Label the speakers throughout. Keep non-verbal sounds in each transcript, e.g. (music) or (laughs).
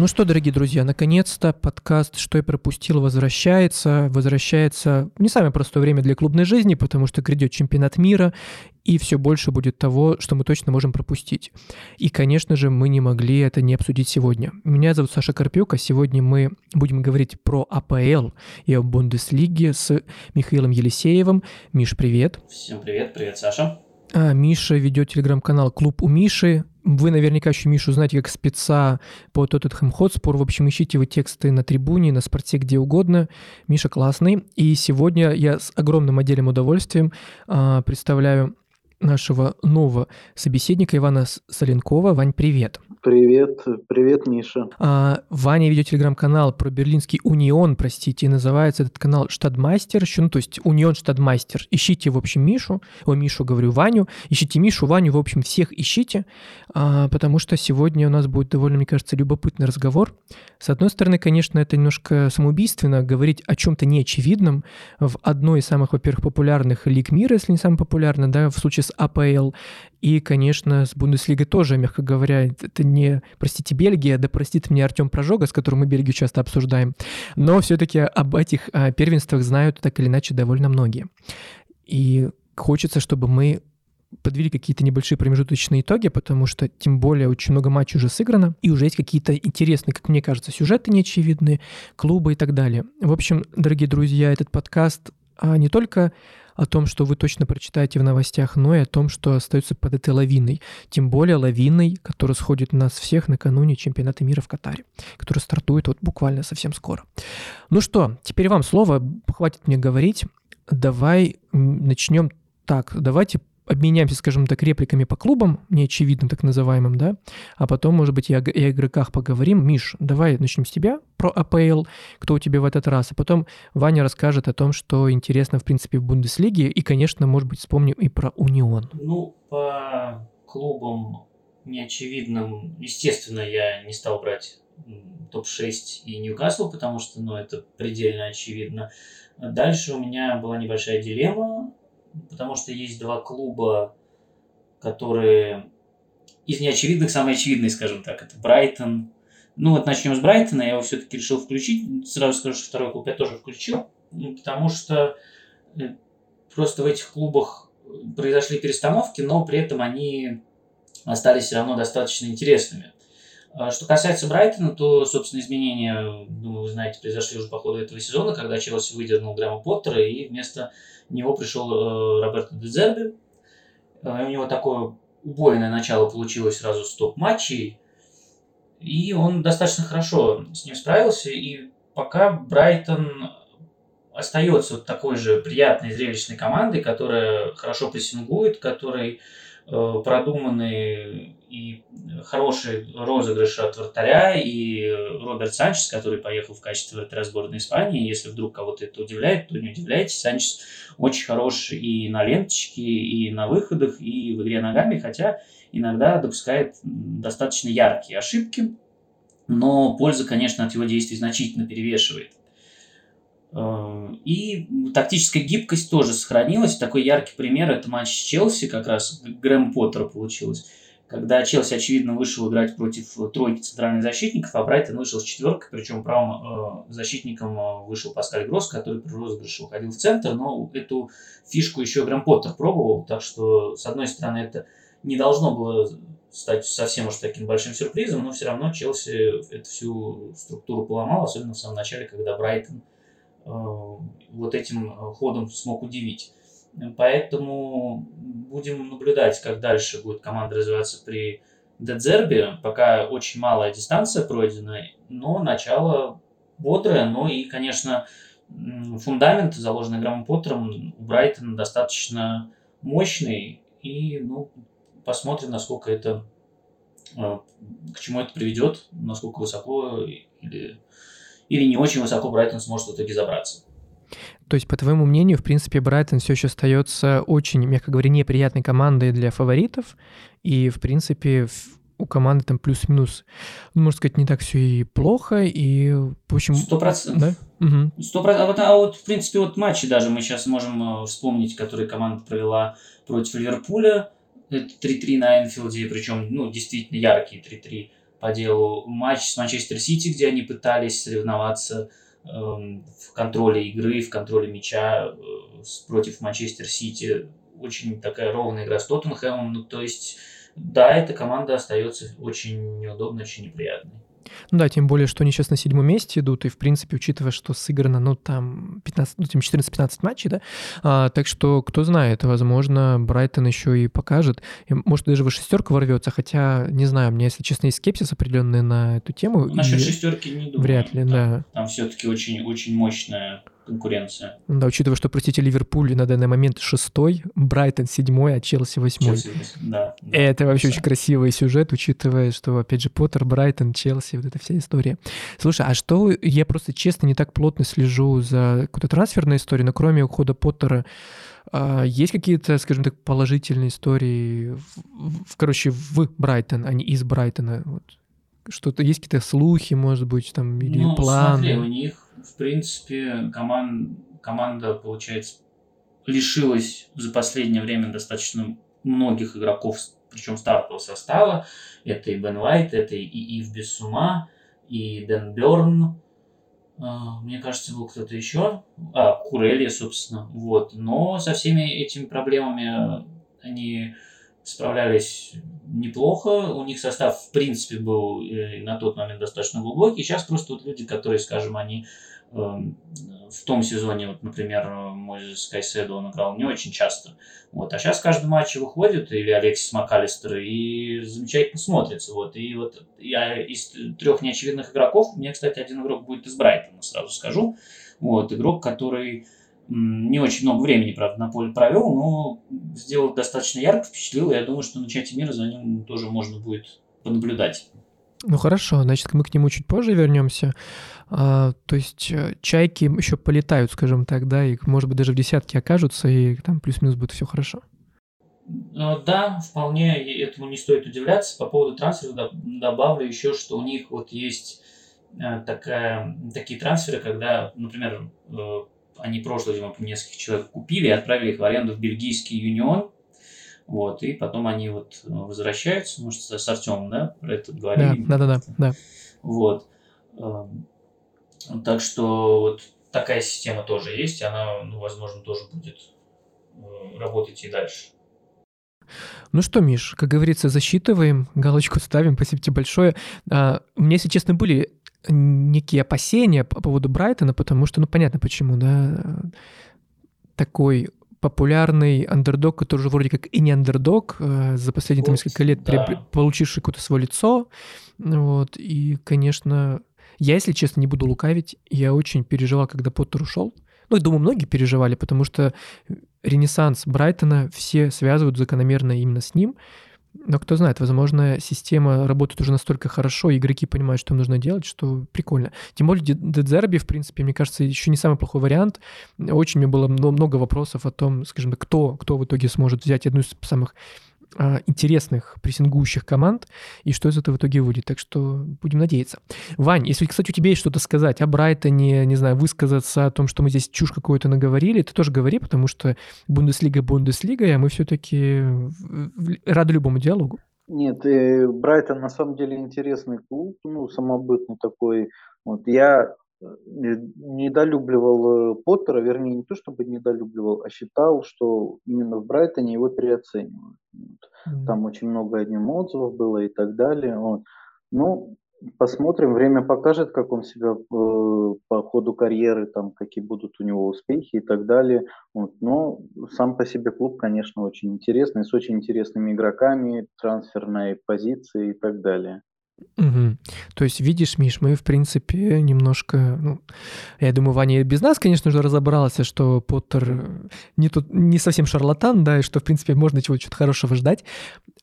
Speaker 1: Ну что, дорогие друзья, наконец-то подкаст «Что я пропустил» возвращается. Возвращается не самое простое время для клубной жизни, потому что грядет чемпионат мира, и все больше будет того, что мы точно можем пропустить. И, конечно же, мы не могли это не обсудить сегодня. Меня зовут Саша Карпюк, а сегодня мы будем говорить про АПЛ и о Бундеслиге с Михаилом Елисеевым. Миш, привет.
Speaker 2: Всем привет, привет, Саша.
Speaker 1: А, Миша ведет телеграм-канал «Клуб у Миши». Вы наверняка еще Мишу знаете как спеца по Тоттенхэм Хотспор. В общем, ищите его тексты на трибуне, на спорте, где угодно. Миша классный. И сегодня я с огромным отдельным удовольствием а, представляю нашего нового собеседника Ивана Соленкова. Вань, привет.
Speaker 3: Привет, привет, Миша.
Speaker 1: А, Ваня ведет телеграм-канал про берлинский Унион, простите, называется этот канал Штадмастер, ну, то есть Унион Штадмастер. Ищите, в общем, Мишу, о, Мишу говорю, Ваню, ищите Мишу, Ваню, в общем, всех ищите, а, потому что сегодня у нас будет довольно, мне кажется, любопытный разговор. С одной стороны, конечно, это немножко самоубийственно говорить о чем-то неочевидном в одной из самых, во-первых, популярных лиг мира, если не самая популярная, да, в случае с АПЛ, и, конечно, с Бундеслигой тоже, мягко говоря, это не, простите, Бельгия, да простит мне Артем Прожога, с которым мы Бельгию часто обсуждаем, но все-таки об этих а, первенствах знают так или иначе довольно многие. И хочется, чтобы мы подвели какие-то небольшие промежуточные итоги, потому что тем более очень много матчей уже сыграно, и уже есть какие-то интересные, как мне кажется, сюжеты неочевидные, клубы и так далее. В общем, дорогие друзья, этот подкаст а, не только о том, что вы точно прочитаете в новостях, но и о том, что остается под этой лавиной. Тем более лавиной, которая сходит нас всех накануне чемпионата мира в Катаре, который стартует вот буквально совсем скоро. Ну что, теперь вам слово, хватит мне говорить. Давай начнем так, давайте обменяемся, скажем так, репликами по клубам, неочевидным так называемым, да, а потом, может быть, и о, и о игроках поговорим. Миш, давай начнем с тебя про АПЛ, кто у тебя в этот раз, а потом Ваня расскажет о том, что интересно, в принципе, в Бундеслиге, и, конечно, может быть, вспомним и про Унион.
Speaker 2: Ну, по клубам неочевидным, естественно, я не стал брать топ-6 и Ньюкасл, потому что, ну, это предельно очевидно. Дальше у меня была небольшая дилемма, потому что есть два клуба, которые из неочевидных самые очевидные, скажем так. Это Брайтон. Ну вот начнем с Брайтона, я его все-таки решил включить. Сразу скажу, что второй клуб я тоже включил, ну, потому что э, просто в этих клубах произошли перестановки, но при этом они остались все равно достаточно интересными. А что касается Брайтона, то, собственно, изменения, думаю, вы знаете, произошли уже по ходу этого сезона, когда Челси выдернул Грэма Поттера, и вместо него пришел э, Роберто Дезерби. Э, у него такое убойное начало получилось сразу с топ-матчей, и он достаточно хорошо с ним справился, и пока Брайтон остается вот такой же приятной, зрелищной командой, которая хорошо прессингует, которой э, продуманный и хороший розыгрыш от вратаря, и Роберт Санчес, который поехал в качестве вратаря сборной Испании. Если вдруг кого-то это удивляет, то не удивляйтесь. Санчес очень хорош и на ленточке, и на выходах, и в игре ногами, хотя иногда допускает достаточно яркие ошибки, но польза, конечно, от его действий значительно перевешивает. Э, и тактическая гибкость тоже сохранилась. Такой яркий пример – это матч с Челси, как раз Грэм Поттера получилось. Когда Челси, очевидно, вышел играть против тройки центральных защитников, а Брайтон вышел с четверкой, причем правым э, защитником э, вышел Паскаль Гросс, который при розыгрыше уходил в центр, но эту фишку еще Грэм Поттер пробовал, так что, с одной стороны, это не должно было стать совсем уж таким большим сюрпризом, но все равно Челси эту всю структуру поломал, особенно в самом начале, когда Брайтон вот этим э, ходом смог удивить. Поэтому будем наблюдать, как дальше будет команда развиваться при Дедзербе. Пока очень малая дистанция пройдена, но начало бодрое. Ну и, конечно, фундамент, заложенный Грамом Поттером, у Брайтона достаточно мощный. И ну, посмотрим, насколько это, э, к чему это приведет, насколько высоко или, или не очень высоко Брайтон сможет в итоге забраться.
Speaker 1: То есть, по твоему мнению, в принципе, Брайтон все еще остается очень, мягко говоря, неприятной командой для фаворитов, и, в принципе, у команды там плюс-минус, ну, можно сказать, не так все и плохо, и, в общем...
Speaker 2: Сто процентов. Да? Сто процентов. А, а вот, в принципе, вот матчи даже мы сейчас можем э, вспомнить, которые команда провела против Ливерпуля. Это 3-3 на Энфилде, причем, ну, действительно яркие 3-3. По делу. Матч с Манчестер Сити, где они пытались соревноваться э, в контроле игры, в контроле мяча э, против Манчестер Сити. Очень такая ровная игра с Тоттенхэмом. Ну, то есть, да, эта команда остается очень неудобной, очень неприятной.
Speaker 1: Ну да, тем более, что они сейчас на седьмом месте идут, и, в принципе, учитывая, что сыграно, ну, там, 15, ну, 14-15 матчей, да, а, так что, кто знает, возможно, Брайтон еще и покажет, и, может, даже в шестерку ворвется, хотя, не знаю, у меня, если честно, есть скепсис определенный на эту тему.
Speaker 2: Насчет шестерки не думаю.
Speaker 1: Вряд ли,
Speaker 2: там,
Speaker 1: да.
Speaker 2: Там все-таки очень-очень мощная конкуренция.
Speaker 1: Да, учитывая, что, простите, Ливерпуль на данный момент шестой, Брайтон седьмой, а Челси восьмой.
Speaker 2: Челси, да, да.
Speaker 1: Это вообще очень красивый сюжет, учитывая, что, опять же, Поттер, Брайтон, Челси, вот эта вся история. Слушай, а что, я просто, честно, не так плотно слежу за какой-то трансферной историей, но кроме ухода Поттера, а, есть какие-то, скажем так, положительные истории, в, в, короче, в Брайтон, а не из Брайтона? Вот. Что-то, есть какие-то слухи, может быть, там, или
Speaker 2: ну,
Speaker 1: планы?
Speaker 2: смотри, у них в принципе, команд, команда, получается, лишилась за последнее время достаточно многих игроков, причем стартового состава. Это и Бен Уайт, это и Ив Бессума, и Дэн Берн. А, мне кажется, был кто-то еще. А, Курелия, собственно. Вот. Но со всеми этими проблемами они справлялись неплохо. У них состав, в принципе, был э, на тот момент достаточно глубокий. Сейчас просто вот люди, которые, скажем, они Эм, в том сезоне, вот, например, Мойзес Кайседо он играл не очень часто. Вот. А сейчас каждый матч выходит, или Алексис МакАлистер, и замечательно смотрится. Вот. И вот я из трех неочевидных игроков, мне, кстати, один игрок будет из Брайтона, сразу скажу. Вот. Игрок, который не очень много времени, правда, на поле провел, но сделал достаточно ярко, впечатлил. Я думаю, что на чате мира за ним тоже можно будет понаблюдать.
Speaker 1: Ну хорошо, значит, мы к нему чуть позже вернемся. А, то есть э, чайки еще полетают, скажем так, да, и, может быть, даже в десятке окажутся, и там плюс-минус будет все хорошо.
Speaker 2: Ну да, вполне этому не стоит удивляться. По поводу трансфера добавлю еще, что у них вот есть э, такая, такие трансферы, когда, например, они прошлый зимой нескольких человек купили и отправили их в аренду в бельгийский юнион, вот, и потом они вот возвращаются, может, с Артемом, да, про это говорили?
Speaker 1: Да, да, да, да.
Speaker 2: Вот. Эм, так что вот такая система тоже есть, и она, ну, возможно, тоже будет э, работать и дальше.
Speaker 1: Ну что, Миш, как говорится, засчитываем, галочку ставим, спасибо тебе большое. А, у меня, если честно, были некие опасения по поводу Брайтона, потому что, ну, понятно почему, да, такой популярный андердог, который уже вроде как и не андердог, а за последние там, несколько лет да. получивший какое-то свое лицо, вот, и, конечно, я, если честно, не буду лукавить, я очень переживал, когда Поттер ушел. Ну, я думаю, многие переживали, потому что ренессанс Брайтона все связывают закономерно именно с ним. Но кто знает, возможно, система работает уже настолько хорошо, игроки понимают, что им нужно делать, что прикольно. Тем более Дедзерби, в принципе, мне кажется, еще не самый плохой вариант. Очень мне было много вопросов о том, скажем, кто, кто в итоге сможет взять одну из самых интересных прессингующих команд, и что из этого в итоге выйдет. Так что будем надеяться. Вань, если, кстати, у тебя есть что-то сказать о Брайтоне, не знаю, высказаться о том, что мы здесь чушь какую-то наговорили, ты тоже говори, потому что Бундеслига Бундеслига, а мы все-таки рады любому диалогу.
Speaker 3: Нет, э, Брайтон на самом деле интересный клуб, ну, самобытный такой. Вот я недолюбливал э, Поттера, вернее, не то чтобы недолюбливал, а считал, что именно в Брайтоне его переоценивают. Вот. Там очень много одним отзывов было и так далее. Вот. Ну, посмотрим, время покажет, как он себя э, по ходу карьеры, там, какие будут у него успехи и так далее. Вот. Но сам по себе клуб, конечно, очень интересный, с очень интересными игроками, трансферной позиции и так далее.
Speaker 1: Угу. То есть, видишь, Миш, мы, в принципе, немножко... Ну, я думаю, Ваня без нас, конечно же, разобрался, что Поттер не, тут, не совсем шарлатан, да, и что, в принципе, можно чего-то хорошего ждать.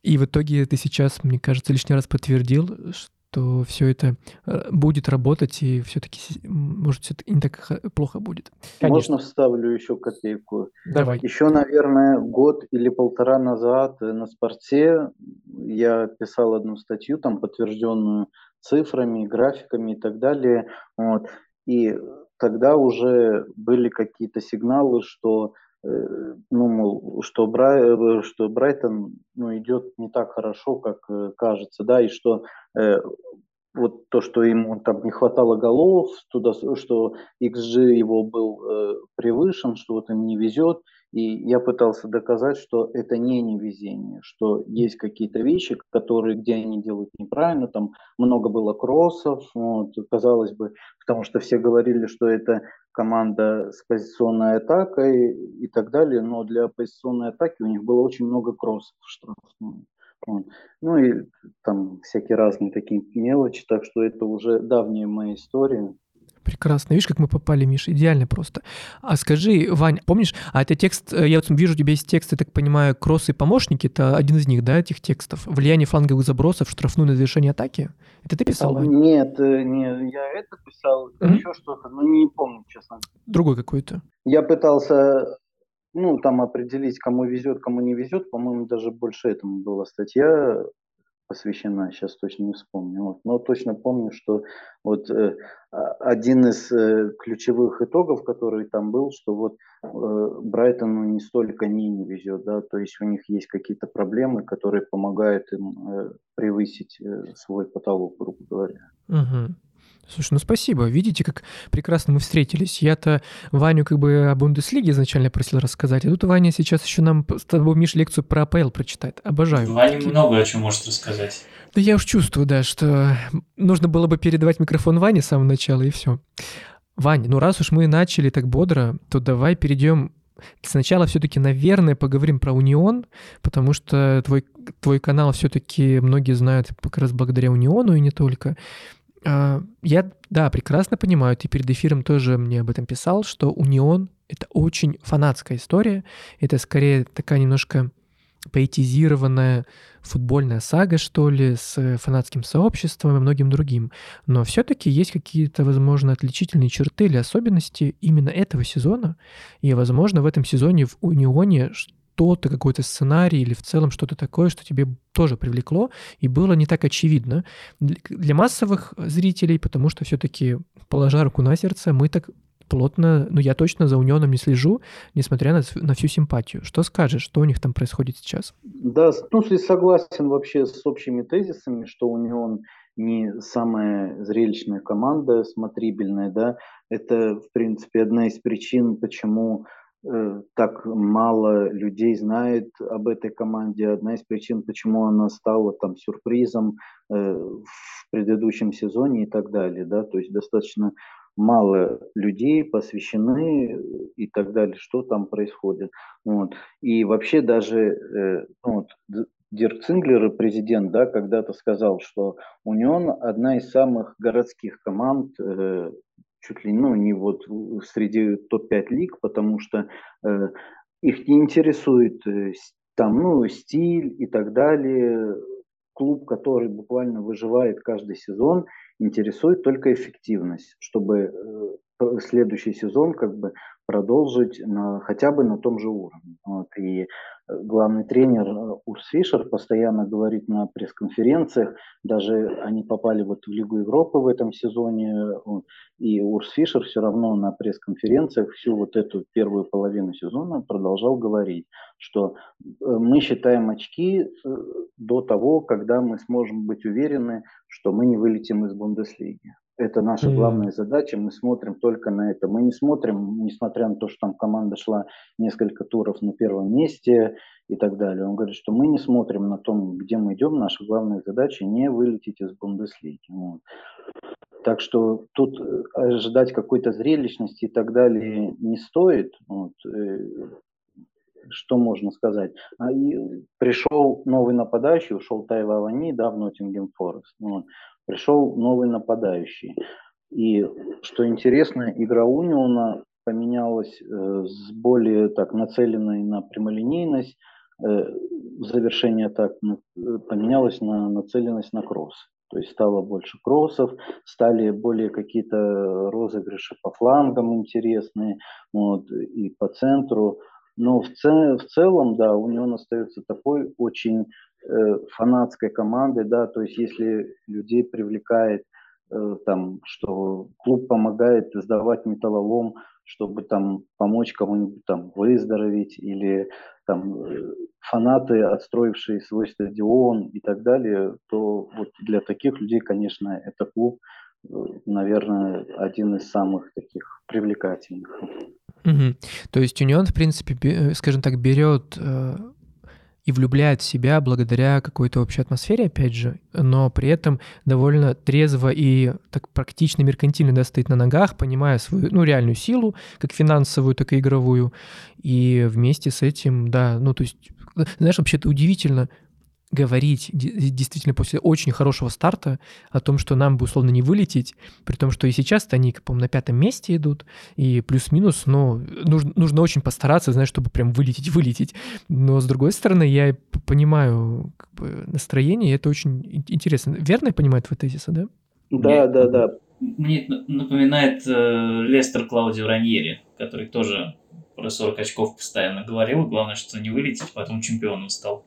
Speaker 1: И в итоге ты сейчас, мне кажется, лишний раз подтвердил, что все это э, будет работать, и все-таки, может, все не так плохо будет.
Speaker 3: Конечно. Можно вставлю еще копейку?
Speaker 1: Давай.
Speaker 3: Еще, наверное, год или полтора назад на спорте я писал одну статью, там подтвержденную цифрами, графиками и так далее. Вот. И тогда уже были какие-то сигналы, что ну, мол, что, Брай, что Брайтон ну, идет не так хорошо, как кажется, да, и что вот то, что ему там не хватало голов, туда, что XG его был э, превышен, что вот им не везет. И я пытался доказать, что это не невезение, что есть какие-то вещи, которые, где они делают неправильно, там много было кроссов, вот, казалось бы, потому что все говорили, что это команда с позиционной атакой и так далее, но для позиционной атаки у них было очень много кроссов штрафных. Ну и там всякие разные такие мелочи, так что это уже давняя моя история.
Speaker 1: Прекрасно. Видишь, как мы попали, Миша, идеально просто. А скажи, Вань, помнишь, а это текст, э, я вот вижу, у тебя есть текст, я так понимаю, кроссы и помощники, это один из них, да, этих текстов? Влияние фланговых забросов, штрафную на завершение атаки? Это ты писал, Вань?
Speaker 3: Нет, э, не, я это писал, mm-hmm. еще что-то, но не помню, честно.
Speaker 1: Другой какой-то.
Speaker 3: Я пытался ну, там определить, кому везет, кому не везет, по-моему, даже больше этому была статья посвящена, сейчас точно не вспомню. Вот. Но точно помню, что вот э, один из э, ключевых итогов, который там был, что вот э, Брайтону не столько не не везет, да, то есть у них есть какие-то проблемы, которые помогают им э, превысить э, свой потолок, грубо говоря.
Speaker 1: Угу. Слушай, ну спасибо. Видите, как прекрасно мы встретились. Я-то Ваню как бы о Бундеслиге изначально просил рассказать, а тут Ваня сейчас еще нам с тобой, Миш, лекцию про АПЛ прочитает. Обожаю.
Speaker 2: Ваня такие... много о чем может рассказать.
Speaker 1: Да я уж чувствую, да, что нужно было бы передавать микрофон Ване с самого начала, и все. Ваня, ну раз уж мы начали так бодро, то давай перейдем Сначала все-таки, наверное, поговорим про Унион, потому что твой, твой канал все-таки многие знают как раз благодаря Униону и не только. А, я, да, прекрасно понимаю, ты перед эфиром тоже мне об этом писал, что Унион — это очень фанатская история, это скорее такая немножко поэтизированная футбольная сага, что ли, с фанатским сообществом и многим другим. Но все-таки есть какие-то, возможно, отличительные черты или особенности именно этого сезона. И, возможно, в этом сезоне в Унионе что-то, какой-то сценарий или в целом что-то такое, что тебе тоже привлекло и было не так очевидно для массовых зрителей, потому что все-таки, положа руку на сердце, мы так плотно, ну я точно за Унионом не слежу, несмотря на, на всю симпатию. Что скажешь, что у них там происходит сейчас?
Speaker 3: Да, ну согласен вообще с общими тезисами, что Унион не самая зрелищная команда, смотрибельная, да, это, в принципе, одна из причин, почему так мало людей знает об этой команде. Одна из причин, почему она стала там сюрпризом э, в предыдущем сезоне и так далее. Да? То есть достаточно мало людей посвящены и так далее, что там происходит. Вот. И вообще даже э, ну, вот, Дирк Цинглер, президент, да, когда-то сказал, что Унион одна из самых городских команд чуть ли ну, не вот среди топ-5 лиг, потому что э, их не интересует э, там, ну, стиль и так далее. Клуб, который буквально выживает каждый сезон, интересует только эффективность, чтобы э, следующий сезон как бы продолжить на, хотя бы на том же уровне. Вот. И главный тренер э, Урс Фишер постоянно говорит на пресс-конференциях, даже они попали вот в Лигу Европы в этом сезоне, и Урс Фишер все равно на пресс-конференциях всю вот эту первую половину сезона продолжал говорить, что э, мы считаем очки э, до того, когда мы сможем быть уверены, что мы не вылетим из Бундеслиги. Это наша главная задача. Мы смотрим только на это. Мы не смотрим, несмотря на то, что там команда шла несколько туров на первом месте и так далее. Он говорит, что мы не смотрим на том, где мы идем. Наша главная задача не вылететь из Бундеслиги. Вот. Так что тут э, ожидать какой-то зрелищности и так далее не стоит. Вот. Э, что можно сказать? А, и пришел новый нападающий, ушел Тайва Авани, да, в Ноттингем Форест. Вот пришел новый нападающий. И что интересно, игра Униона поменялась э, с более так нацеленной на прямолинейность, э, завершение так э, поменялось на нацеленность на кросс. То есть стало больше кроссов, стали более какие-то розыгрыши по флангам интересные, вот, и по центру. Но в, цел, в целом, да, у него остается такой очень Э, фанатской команды, да, то есть если людей привлекает э, там, что клуб помогает сдавать металлолом, чтобы там помочь кому-нибудь там выздороветь или там э, фанаты, отстроившие свой стадион и так далее, то вот для таких людей, конечно, это клуб, э, наверное, один из самых таких привлекательных.
Speaker 1: Угу. То есть Union, в принципе, э, скажем так, берет и влюбляет в себя благодаря какой-то общей атмосфере, опять же, но при этом довольно трезво и так практично меркантильно да, стоит на ногах, понимая свою ну, реальную силу, как финансовую, так и игровую. И вместе с этим, да, ну то есть, знаешь, вообще-то удивительно, говорить действительно после очень хорошего старта о том, что нам бы условно не вылететь, при том, что и сейчас-то они, по-моему, на пятом месте идут, и плюс-минус, но нужно, нужно очень постараться, знаешь, чтобы прям вылететь, вылететь. Но, с другой стороны, я понимаю как бы, настроение, и это очень интересно. Верно я понимаю твой тезис, да?
Speaker 3: Да, да, да.
Speaker 2: Мне напоминает э, Лестер Клаудио Раньери, который тоже про 40 очков постоянно говорил. Главное, что не вылететь, потом чемпионом стал.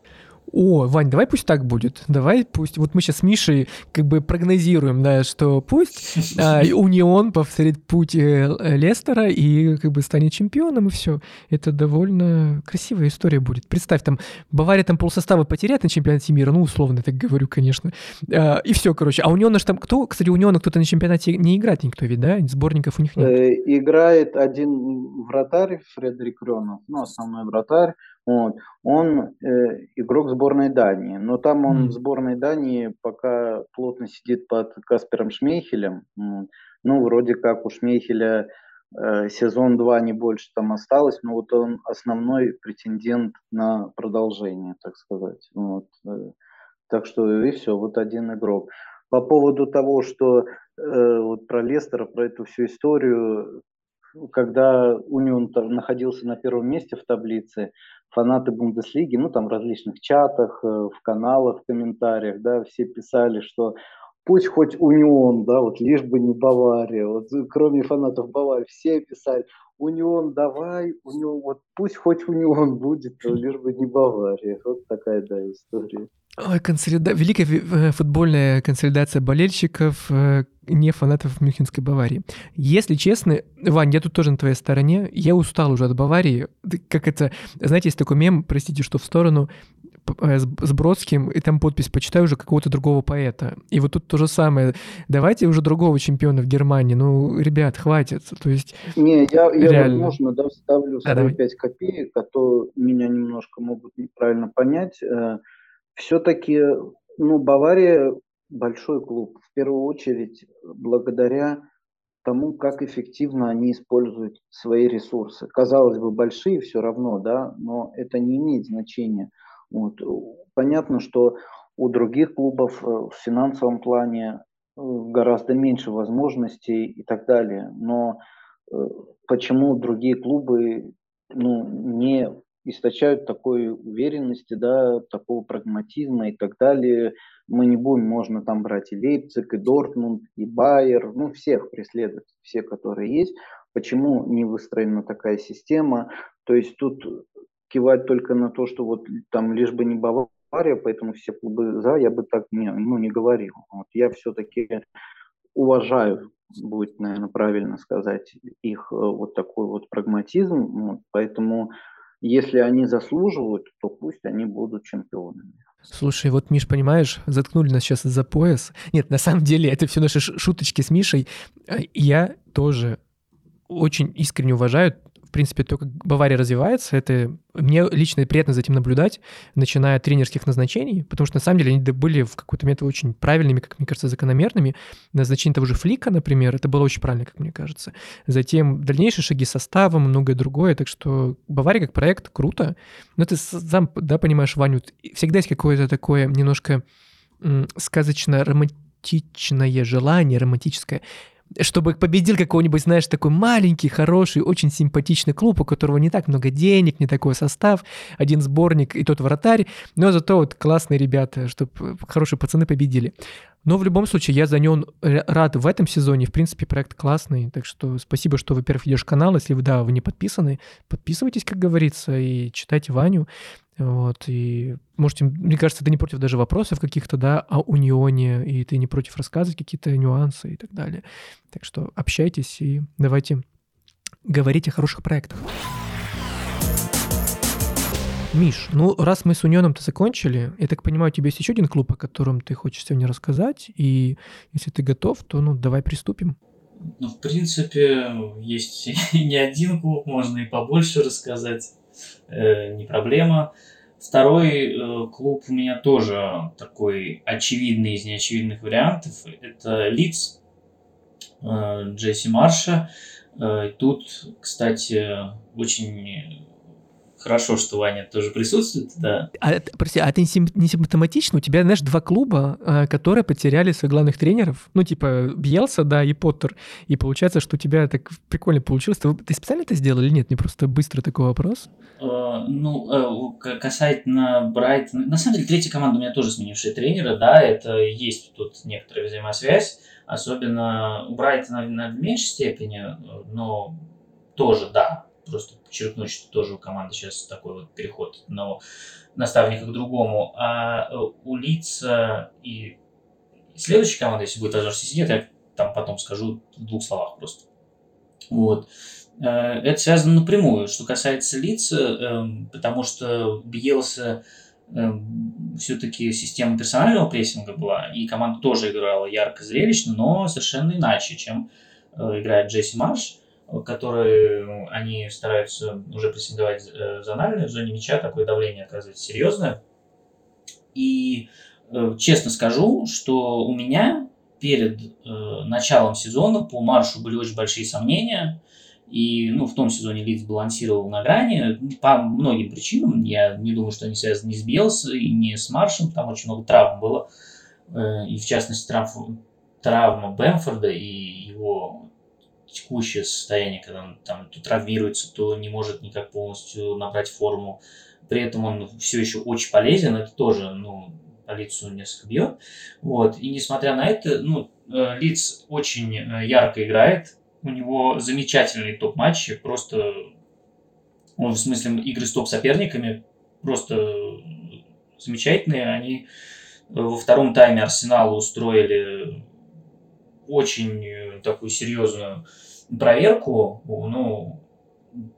Speaker 1: О, Вань, давай пусть так будет. Давай пусть. Вот мы сейчас с Мишей как бы прогнозируем, да, что пусть а, (laughs) Унион повторит путь э, Лестера и как бы станет чемпионом, и все. Это довольно красивая история будет. Представь, там Бавария там полсостава потеряет на чемпионате мира, ну, условно так говорю, конечно. А, и все, короче. А Униона же там кто? Кстати, Униона кто-то на чемпионате не играет никто ведь, да? Сборников у них нет.
Speaker 3: Э, играет один вратарь, Фредерик Рёнов, ну, основной вратарь. Вот. Он э, игрок сборной Дании, но там он mm. в сборной Дании пока плотно сидит под Каспером Шмейхелем. Ну, вроде как у Шмейхеля э, сезон 2 не больше там осталось, но вот он основной претендент на продолжение, так сказать. Вот. Э, так что и все, вот один игрок. По поводу того, что э, вот про Лестера, про эту всю историю, когда Унион находился на первом месте в таблице, фанаты Бундеслиги, ну там в различных чатах, э, в каналах, в комментариях, да, все писали, что пусть хоть Унион, да, вот лишь бы не Бавария, вот кроме фанатов Баварии, все писали, Унион давай, Унион, вот пусть хоть Унион будет, но лишь бы не Бавария. Вот такая, да, история.
Speaker 1: Ой, консолида... Великая э, футбольная консолидация болельщиков, э, не фанатов Мюнхенской Баварии. Если честно, Вань, я тут тоже на твоей стороне. Я устал уже от Баварии. Как это, знаете, есть такой мем, простите, что в сторону э, с, с Бродским, и там подпись «Почитай уже какого-то другого поэта». И вот тут то же самое. Давайте уже другого чемпиона в Германии. Ну, ребят, хватит. То есть
Speaker 3: Не, я, я реально. возможно, да, вставлю свои да, 5 копеек, а то меня немножко могут неправильно понять все-таки, ну, Бавария большой клуб, в первую очередь благодаря тому, как эффективно они используют свои ресурсы. Казалось бы, большие все равно, да, но это не имеет значения. Вот. Понятно, что у других клубов э, в финансовом плане э, гораздо меньше возможностей и так далее. Но э, почему другие клубы ну, не источают такой уверенности, да, такого прагматизма и так далее. Мы не будем, можно там брать и Лейпциг, и Дортмунд, и Байер, ну, всех преследовать, все, которые есть. Почему не выстроена такая система? То есть тут кивать только на то, что вот там лишь бы не Бавария, поэтому все клубы за, я бы так не, ну, не говорил. Вот я все-таки уважаю, будет, наверное, правильно сказать, их э, вот такой вот прагматизм. Вот, поэтому если они заслуживают, то пусть они будут чемпионами.
Speaker 1: Слушай, вот, Миш, понимаешь, заткнули нас сейчас за пояс. Нет, на самом деле, это все наши шуточки с Мишей. А, я тоже очень искренне уважаю принципе, то, как Бавария развивается, это мне лично приятно за этим наблюдать, начиная от тренерских назначений, потому что, на самом деле, они были в какой-то момент очень правильными, как мне кажется, закономерными. Назначение того же Флика, например, это было очень правильно, как мне кажется. Затем дальнейшие шаги составом, многое другое, так что Бавария как проект круто. Но ты сам, да, понимаешь, Ваню, всегда есть какое-то такое немножко сказочно-романтичное желание, романтическое чтобы победил какой-нибудь, знаешь, такой маленький, хороший, очень симпатичный клуб, у которого не так много денег, не такой состав, один сборник и тот вратарь, но зато вот классные ребята, чтобы хорошие пацаны победили. Но в любом случае, я за него рад в этом сезоне. В принципе, проект классный. Так что спасибо, что, во-первых, идешь канал. Если вы, да, вы не подписаны, подписывайтесь, как говорится, и читайте Ваню. Вот, и можете, мне кажется, ты не против даже вопросов каких-то, да, о унионе, и ты не против рассказывать какие-то нюансы и так далее. Так что общайтесь и давайте говорить о хороших проектах. Миш, ну раз мы с Унионом-то закончили, я так понимаю, у тебя есть еще один клуб, о котором ты хочешь сегодня рассказать, и если ты готов, то ну давай приступим.
Speaker 2: Ну, в принципе, есть (laughs) не один клуб, можно и побольше рассказать, э, не проблема. Второй э, клуб у меня тоже такой очевидный из неочевидных вариантов. Это Лидс э, Джесси Марша. Э, тут, кстати, очень хорошо, что Ваня тоже присутствует, да.
Speaker 1: А, прости, а это не симптоматично? У тебя, знаешь, два клуба, э, которые потеряли своих главных тренеров, ну, типа Бьелса, да, и Поттер, и получается, что у тебя так прикольно получилось. Ты, ты специально это сделал или нет? Мне просто быстро такой вопрос.
Speaker 2: Uh, ну, uh, касательно Брайтона... На самом деле, третья команда у меня тоже сменившая тренера, да, это есть тут некоторая взаимосвязь, особенно у Брайтона в меньшей степени, но тоже, да, просто подчеркнуть, что тоже у команды сейчас такой вот переход на наставника к другому. А э, у Лица и следующая команда, если будет Ажар сидит, я там потом скажу в двух словах просто. Вот. Э, это связано напрямую, что касается лица, эм, потому что Бьелса эм, все-таки система персонального прессинга была, и команда тоже играла ярко, зрелищно, но совершенно иначе, чем э, играет Джесси Марш которые ну, они стараются уже прессинговать э, зонально, в зоне мяча такое давление оказывается серьезное. И э, честно скажу, что у меня перед э, началом сезона по маршу были очень большие сомнения. И ну, в том сезоне Лидс балансировал на грани по многим причинам. Я не думаю, что они связаны ни с Белс и не с Маршем. Там очень много травм было. И в частности травма, Бэмфорда и его текущее состояние, когда он там то травмируется, то не может никак полностью набрать форму. При этом он все еще очень полезен, это тоже, ну, полицию несколько бьет. Вот. И несмотря на это, ну, э, Лиц очень э, ярко играет, у него замечательные топ-матчи, просто, ну, в смысле игры с топ-соперниками, просто замечательные. Они во втором тайме Арсеналу устроили очень э, такую серьезную проверку, ну,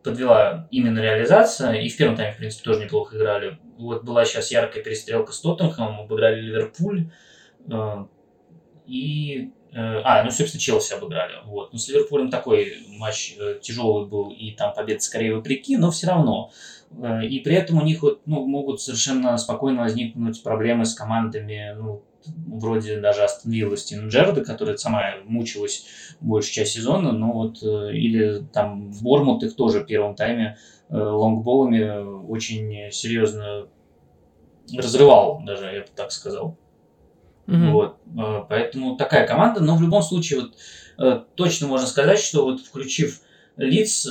Speaker 2: подвела именно реализация, и в первом тайме, в принципе, тоже неплохо играли. Вот была сейчас яркая перестрелка с Тоттенхэмом, обыграли Ливерпуль, э, и э, а, ну, собственно, Челси обыграли. Вот. Но с Ливерпулем такой матч тяжелый был, и там победа скорее вопреки, но все равно. И при этом у них вот, ну, могут совершенно спокойно возникнуть проблемы с командами, ну, вроде даже Астон Вилла Стин Джерда, которая сама мучилась большую часть сезона, но вот э, или там Бормут их тоже в первом тайме э, лонгболами очень серьезно разрывал, даже я бы так сказал. Mm-hmm. Вот, э, поэтому такая команда, но в любом случае вот точно можно сказать, что вот включив лиц,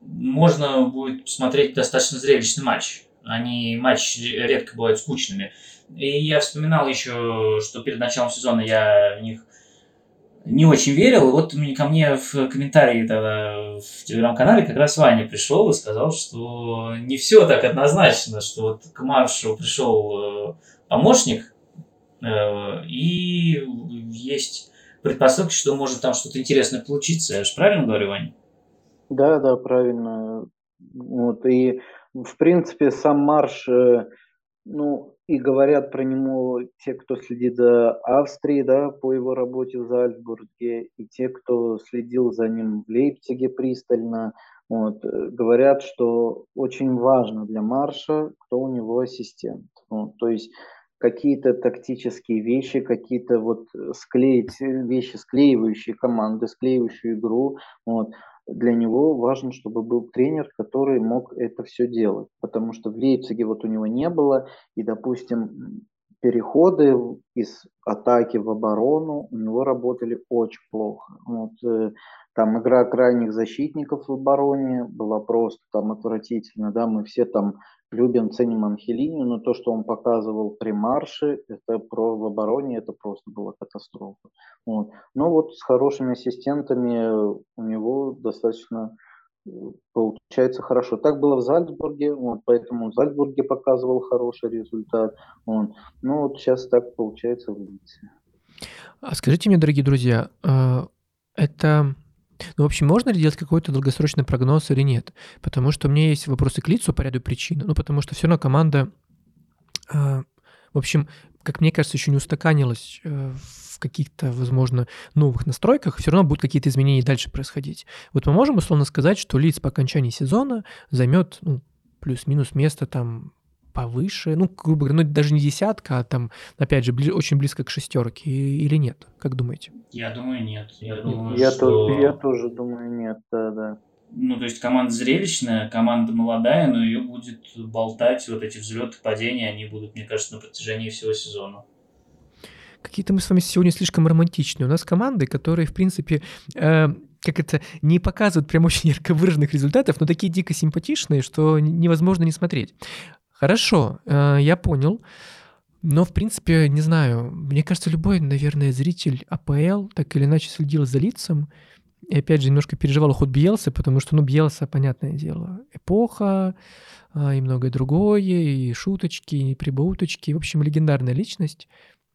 Speaker 2: можно будет смотреть достаточно зрелищный матч. Они матч редко бывают скучными. И я вспоминал еще, что перед началом сезона я в них не очень верил. И вот ко мне в комментарии тогда в телеграм-канале как раз Ваня пришел и сказал, что не все так однозначно, что вот к Маршу пришел э, помощник, э, и есть предпосылки, что может там что-то интересное получиться. Я же правильно говорю, Ваня?
Speaker 3: Да, да, правильно. Вот, и в принципе сам марш, э, ну, и говорят про него те, кто следит за Австрией, да, по его работе в Зальцбурге, и те, кто следил за ним в Лейпциге пристально, вот, э, говорят, что очень важно для Марша, кто у него ассистент. Вот, то есть какие-то тактические вещи, какие-то вот склеить вещи, склеивающие команды, склеивающую игру. Вот для него важно, чтобы был тренер, который мог это все делать. Потому что в Лейпциге вот у него не было, и, допустим, переходы из атаки в оборону у него работали очень плохо. Вот, э, Там игра крайних защитников в обороне была просто там отвратительно, да, мы все там любим, ценим Анхелини, но то, что он показывал при марше, это про в обороне, это просто была катастрофа. Вот. Но вот с хорошими ассистентами у него достаточно э, получается хорошо. Так было в Зальцбурге, вот, поэтому в Зальцбурге показывал хороший результат. Вот. Ну вот сейчас так получается в Лидсе.
Speaker 1: А скажите мне, дорогие друзья, э, это ну, в общем, можно ли делать какой-то долгосрочный прогноз или нет? Потому что у меня есть вопросы к лицу по ряду причин. Ну, потому что все равно команда, э, в общем, как мне кажется, еще не устаканилась э, в каких-то, возможно, новых настройках, все равно будут какие-то изменения дальше происходить. Вот мы можем условно сказать, что лиц по окончании сезона займет ну, плюс-минус место там повыше, ну, грубо говоря, ну, даже не десятка, а там, опять же, бли- очень близко к шестерке или нет? Как думаете?
Speaker 2: Я думаю, нет. Я думаю,
Speaker 3: я,
Speaker 2: что...
Speaker 3: то, я тоже думаю, нет, да, да.
Speaker 2: Ну, то есть команда зрелищная, команда молодая, но ее будет болтать, вот эти взлеты, падения, они будут, мне кажется, на протяжении всего сезона.
Speaker 1: Какие-то мы с вами сегодня слишком романтичные. У нас команды, которые, в принципе, э, как это, не показывают прям очень ярко выраженных результатов, но такие дико симпатичные, что невозможно не смотреть. Хорошо, э, я понял. Но, в принципе, не знаю, мне кажется, любой, наверное, зритель АПЛ так или иначе следил за лицом. И опять же, немножко переживал уход Бьелса, потому что, ну, Бьелса, понятное дело, эпоха, а, и многое другое, и шуточки, и прибауточки. В общем, легендарная личность.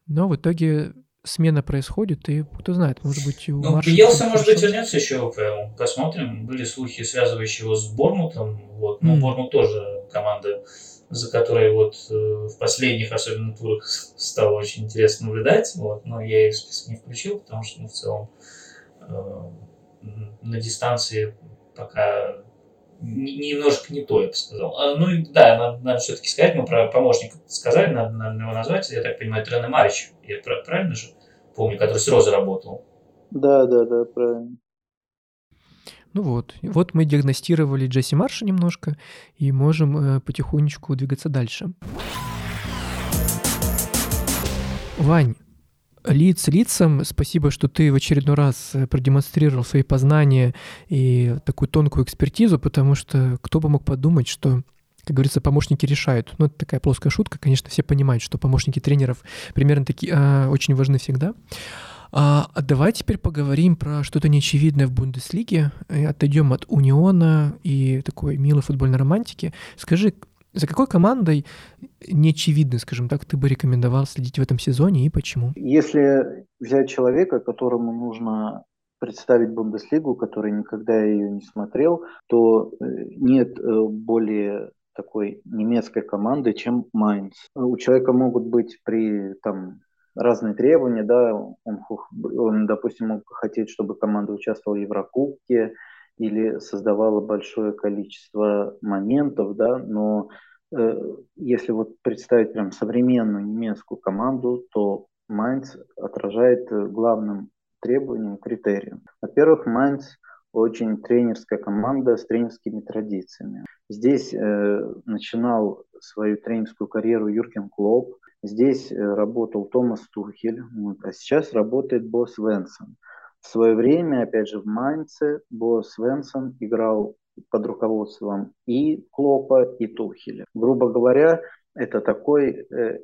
Speaker 1: Но в итоге смена происходит, и кто знает, может быть, у
Speaker 2: Ну,
Speaker 1: Марша
Speaker 2: Бьелса, может быть, вернется еще в АПЛ. Посмотрим. Были слухи, связывающие его с Бормутом. Вот. Но
Speaker 1: М.
Speaker 2: Бормут тоже команда, за которой вот э, в последних, особенно турах, стало очень интересно наблюдать. Вот. Но я их в список не включил, потому что, ну, в целом, э, на дистанции пока немножко не то, я бы сказал. А, ну и да, надо, надо все-таки сказать, мы про помощника сказали, надо, надо его назвать. Я так понимаю, Трена Марич, я прав- правильно же помню, который с Розой работал.
Speaker 3: Да, да, да, правильно.
Speaker 1: Ну вот, вот мы диагностировали Джесси Марша немножко и можем э, потихонечку двигаться дальше. Вань, лиц лицам, спасибо, что ты в очередной раз э, продемонстрировал свои познания и такую тонкую экспертизу, потому что кто бы мог подумать, что как говорится, помощники решают. Ну, это такая плоская шутка. Конечно, все понимают, что помощники тренеров примерно такие а, очень важны всегда. А, давай теперь поговорим про что-то неочевидное в Бундеслиге. И Отойдем от Униона и такой милой футбольной романтики. Скажи, за какой командой неочевидно, скажем так, ты бы рекомендовал следить в этом сезоне и почему?
Speaker 3: Если взять человека, которому нужно представить Бундеслигу, который никогда ее не смотрел, то э, нет э, более такой немецкой команды, чем Майнц. У человека могут быть при там разные требования, да, он, он, допустим, мог хотеть, чтобы команда участвовала в Еврокубке или создавала большое количество моментов, да, но э, если вот представить прям современную немецкую команду, то Майнц отражает главным требованиям, критериям. Во-первых, Майнц очень тренерская команда с тренерскими традициями. Здесь э, начинал свою тренерскую карьеру Юрген Клоп, здесь э, работал Томас Тухель, вот, а сейчас работает Бо Свенсон. В свое время, опять же, в Майнце Бо Свенсон играл под руководством и Клопа, и Тухеля. Грубо говоря, это такой э,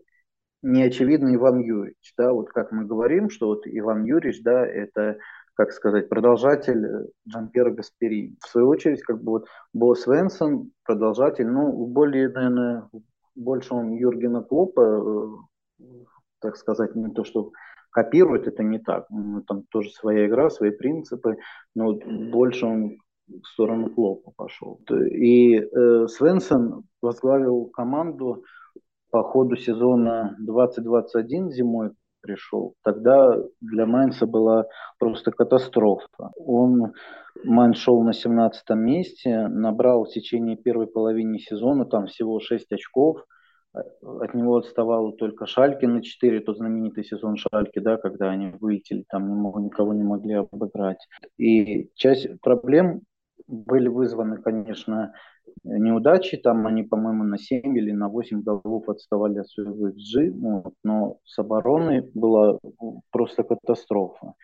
Speaker 3: неочевидный Иван Юрьевич. Да? Вот как мы говорим, что вот Иван Юрьевич, да, это как сказать, продолжатель Джампера Гаспери. В свою очередь, как бы вот Бо Свенсон, продолжатель, ну, более, наверное, больше он Юргена Клопа, так сказать, не то, что копирует, это не так. Ну, там тоже своя игра, свои принципы, но больше он в сторону Клопа пошел. И э, Свенсон возглавил команду по ходу сезона 2021 зимой, пришел, тогда для Майнца была просто катастрофа. Он, Майнц шел на 17 месте, набрал в течение первой половины сезона там всего 6 очков, от него отставало только Шальки на 4, тот знаменитый сезон Шальки, да, когда они вылетели, там никого не могли обыграть. И часть проблем были вызваны, конечно, неудачи, там они, по-моему, на 7 или на 8 голов отставали от XG, вот, но с обороной была просто катастрофа.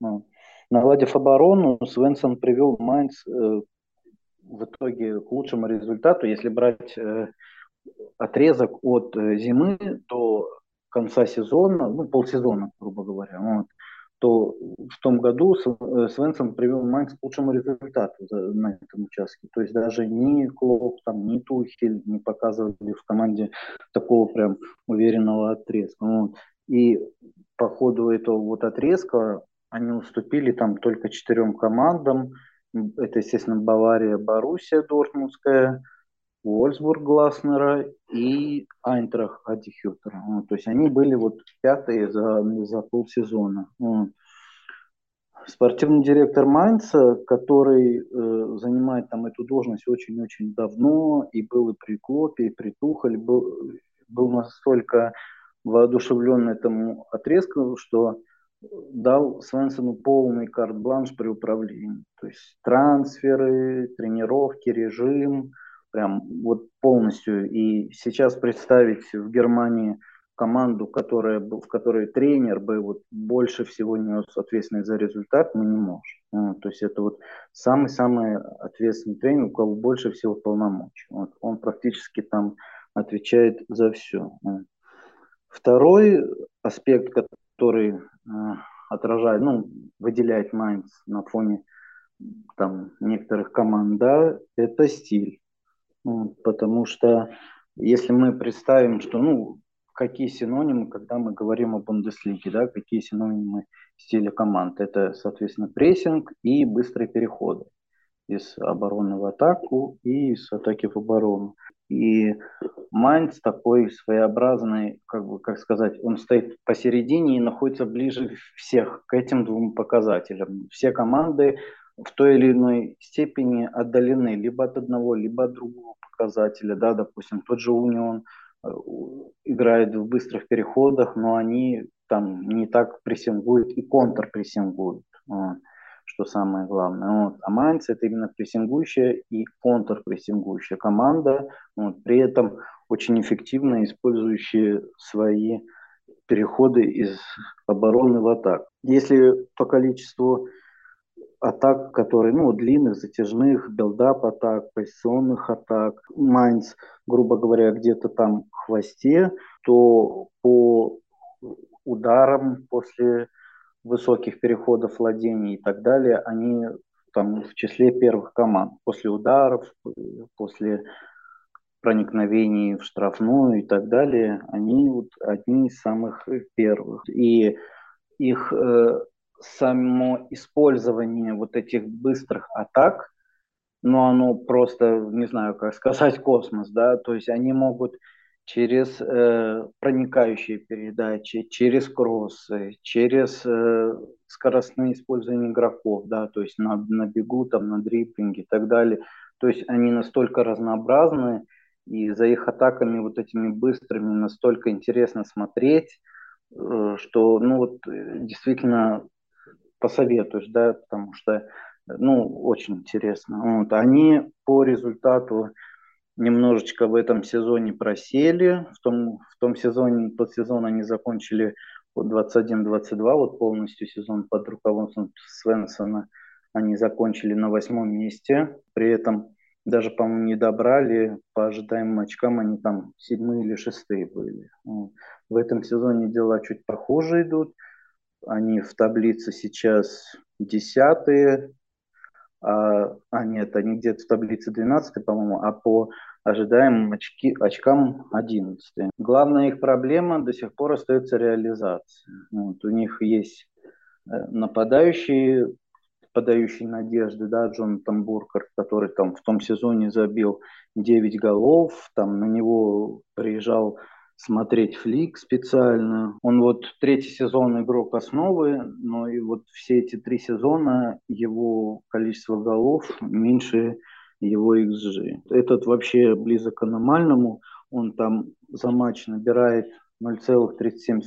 Speaker 3: Ну, Наладив оборону, Свенсон привел Майнц э, в итоге к лучшему результату, если брать э, отрезок от э, зимы до конца сезона, ну, полсезона, грубо говоря, вот, то в том году э, Свенсон привел Майнц к лучшему результату на этом участке. То есть даже ни Клоп, там, ни Тухель не показывали в команде такого прям уверенного отрезка. Вот. И по ходу этого вот отрезка они уступили там только четырем командам. Это, естественно, Бавария, Боруссия Дортмундская, Вольсбург Гласнера и Айнтрах Атихютера. Вот, то есть они были вот пятые за, за полсезона. Вот. Спортивный директор Майнца, который э, занимает там эту должность очень-очень давно, и был и при Клопе, и при Тухаль, был, был настолько воодушевлен этому отрезку, что дал Свенсону полный карт-бланш при управлении. То есть трансферы, тренировки, режим, прям вот полностью. И сейчас представить в Германии команду, которая, в которой тренер бы вот больше всего нес ответственность за результат, мы не можем. Вот, то есть это вот самый-самый ответственный тренер, у кого больше всего полномочий. Вот, он практически там отвечает за все. Второй аспект, который э, отражает, ну, выделяет Майнц на фоне там некоторых команд, да, это стиль. Потому что если мы представим, что, ну, какие синонимы, когда мы говорим о Бундеслиге, да, какие синонимы стиля команд. Это, соответственно, прессинг и быстрые переходы из обороны в атаку и из атаки в оборону. И Майнц такой своеобразный, как бы, как сказать, он стоит посередине и находится ближе всех к этим двум показателям. Все команды в той или иной степени отдалены либо от одного, либо от другого показателя, да, допустим, тот же Унион э, играет в быстрых переходах, но они там не так прессингуют и контрпрессингуют, вот, что самое главное. Вот. А Майнц это именно прессингующая и контрпрессингующая команда, вот, при этом очень эффективно использующие свои переходы из обороны в атаку. Если по количеству атак, которые, ну, длинных, затяжных, build-up атак, позиционных атак, Майнц, грубо говоря, где-то там в хвосте, то по ударам после высоких переходов владений и так далее, они там в числе первых команд. После ударов, после проникновений в штрафную и так далее, они вот одни из самых первых. И их э, само использование вот этих быстрых атак, ну, оно просто, не знаю, как сказать, космос, да, то есть они могут через э, проникающие передачи, через кроссы, через э, скоростное использование игроков, да, то есть на, на бегу, там, на дриплинге и так далее. То есть они настолько разнообразны, и за их атаками вот этими быстрыми настолько интересно смотреть, э, что, ну вот, э, действительно посоветуешь, да, потому что, ну, очень интересно. Вот. Они по результату немножечко в этом сезоне просели. В том, в том сезоне, тот сезон они закончили вот 21-22, вот полностью сезон под руководством Свенсона они закончили на восьмом месте. При этом даже, по-моему, не добрали по ожидаемым очкам, они там седьмые или шестые были. В этом сезоне дела чуть похуже идут. Они в таблице сейчас десятые, а, а нет, они где-то в таблице 12, по-моему, а по ожидаемым очки, очкам 11. Главная их проблема до сих пор остается реализация. Вот, у них есть э, нападающие, подающие надежды, да, Джонатан Буркер, который там в том сезоне забил 9 голов, там на него приезжал смотреть флик специально. Он вот третий сезон игрок основы, но и вот все эти три сезона его количество голов меньше его XG. Этот вообще близок к аномальному. Он там за матч набирает 0,37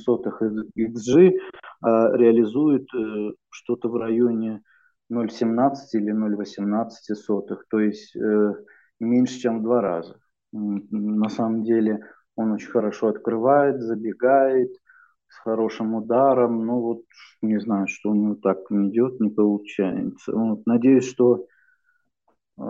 Speaker 3: XG, а реализует э, что-то в районе 0,17 или 0,18. То есть э, меньше, чем в два раза. На самом деле он очень хорошо открывает, забегает, с хорошим ударом. Ну вот, не знаю, что у него так не идет, не получается. Вот, надеюсь, что э,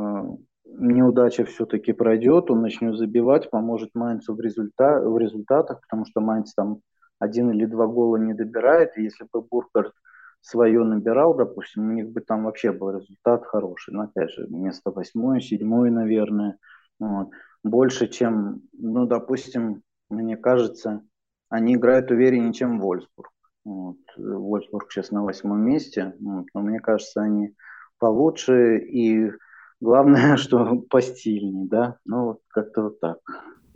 Speaker 3: неудача все-таки пройдет, он начнет забивать, поможет Майнцу в, результа в результатах, потому что Майнц там один или два гола не добирает. И если бы Буркhardt свое набирал, допустим, у них бы там вообще был результат хороший. Но опять же, место восьмое, седьмое, наверное. Вот. Больше, чем, ну, допустим, мне кажется, они играют увереннее, чем Вольсбург. Вот. Вольсбург сейчас на восьмом месте, вот. но мне кажется, они получше и главное, (laughs) что постильнее, да, ну вот как-то вот так.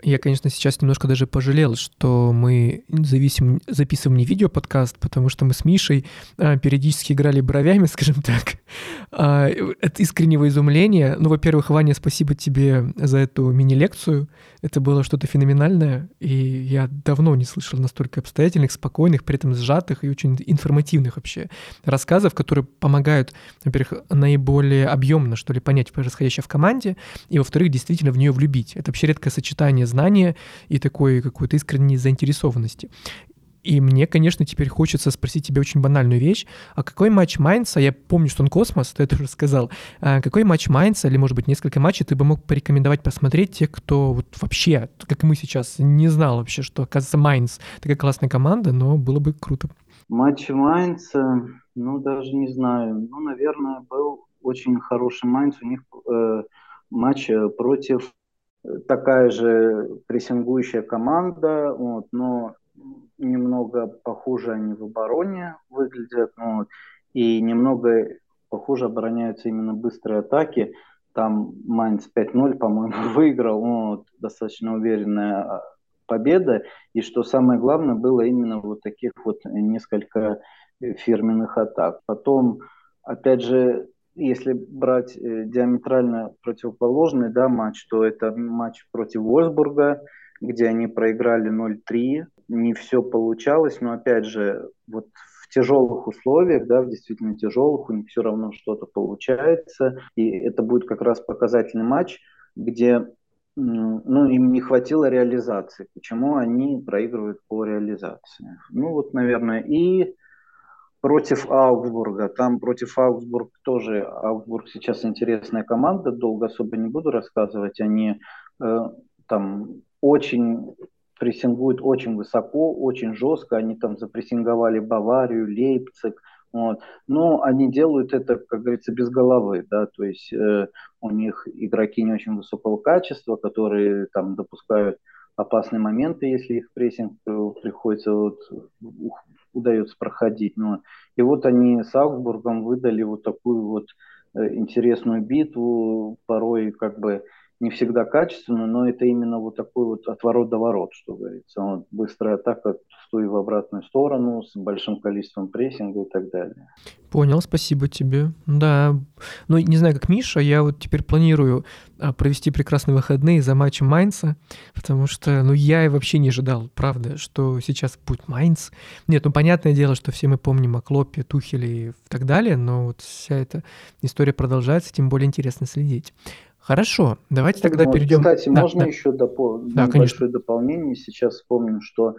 Speaker 1: Я, конечно, сейчас немножко даже пожалел, что мы зависим, записываем не видео-подкаст, потому что мы с Мишей а, периодически играли бровями, (laughs) скажем так, а, от искреннего изумления. Ну, во-первых, Ваня, спасибо тебе за эту мини-лекцию. Это было что-то феноменальное, и я давно не слышал настолько обстоятельных, спокойных, при этом сжатых и очень информативных вообще рассказов, которые помогают, во-первых, наиболее объемно, что ли, понять происходящее в команде, и, во-вторых, действительно в нее влюбить. Это вообще редкое сочетание знания и такой какой-то искренней заинтересованности. И мне, конечно, теперь хочется спросить тебя очень банальную вещь. А какой матч Майнца, я помню, что он космос, (laughs) ты это уже сказал, а какой матч Майнца, или, может быть, несколько матчей ты бы мог порекомендовать посмотреть те, кто вот вообще, как мы сейчас, не знал вообще, что, оказывается, Майнц такая классная команда, но было бы круто.
Speaker 3: Матч Майнца, ну, даже не знаю. Ну, наверное, был очень хороший Майнц. У них э, матч э, против такая же прессингующая команда, вот, но немного похуже они в обороне выглядят, вот, и немного похуже обороняются именно быстрые атаки. Там Майнц 5-0, по-моему, (laughs) выиграл, вот, достаточно уверенная а, победа. И что самое главное, было именно вот таких вот несколько фирменных атак. Потом, опять же, если брать э, диаметрально противоположный да, матч, то это матч против Вольсбурга, где они проиграли 0-3. Не все получалось, но опять же, вот в тяжелых условиях, да, в действительно тяжелых, у них все равно что-то получается. И это будет как раз показательный матч, где ну, им не хватило реализации. Почему они проигрывают по реализации? Ну, вот, наверное, и против Аугсбурга. Там против Аугсбург тоже, Аугсбург сейчас интересная команда, долго особо не буду рассказывать. Они э, там очень прессингуют очень высоко, очень жестко. Они там запрессинговали Баварию, Лейпциг. Вот. Но они делают это, как говорится, без головы, да, то есть э, у них игроки не очень высокого качества, которые там допускают опасные моменты, если их прессинг э, приходится вот удается проходить. Ну, и вот они с Аугсбургом выдали вот такую вот э, интересную битву, порой как бы не всегда качественно, но это именно вот такой вот отворот до ворот, что говорится. Вот быстрая атака в и в обратную сторону с большим количеством прессинга и так далее.
Speaker 1: Понял, спасибо тебе. Да, ну не знаю, как Миша, я вот теперь планирую а, провести прекрасные выходные за матчем Майнца, потому что, ну я и вообще не ожидал, правда, что сейчас будет Майнц. Нет, ну понятное дело, что все мы помним о Клопе, Тухеле и так далее, но вот вся эта история продолжается, тем более интересно следить. Хорошо, давайте тогда
Speaker 3: вот,
Speaker 1: перейдем.
Speaker 3: Кстати, да, можно да. еще допол... да, небольшое дополнение? Сейчас вспомню, что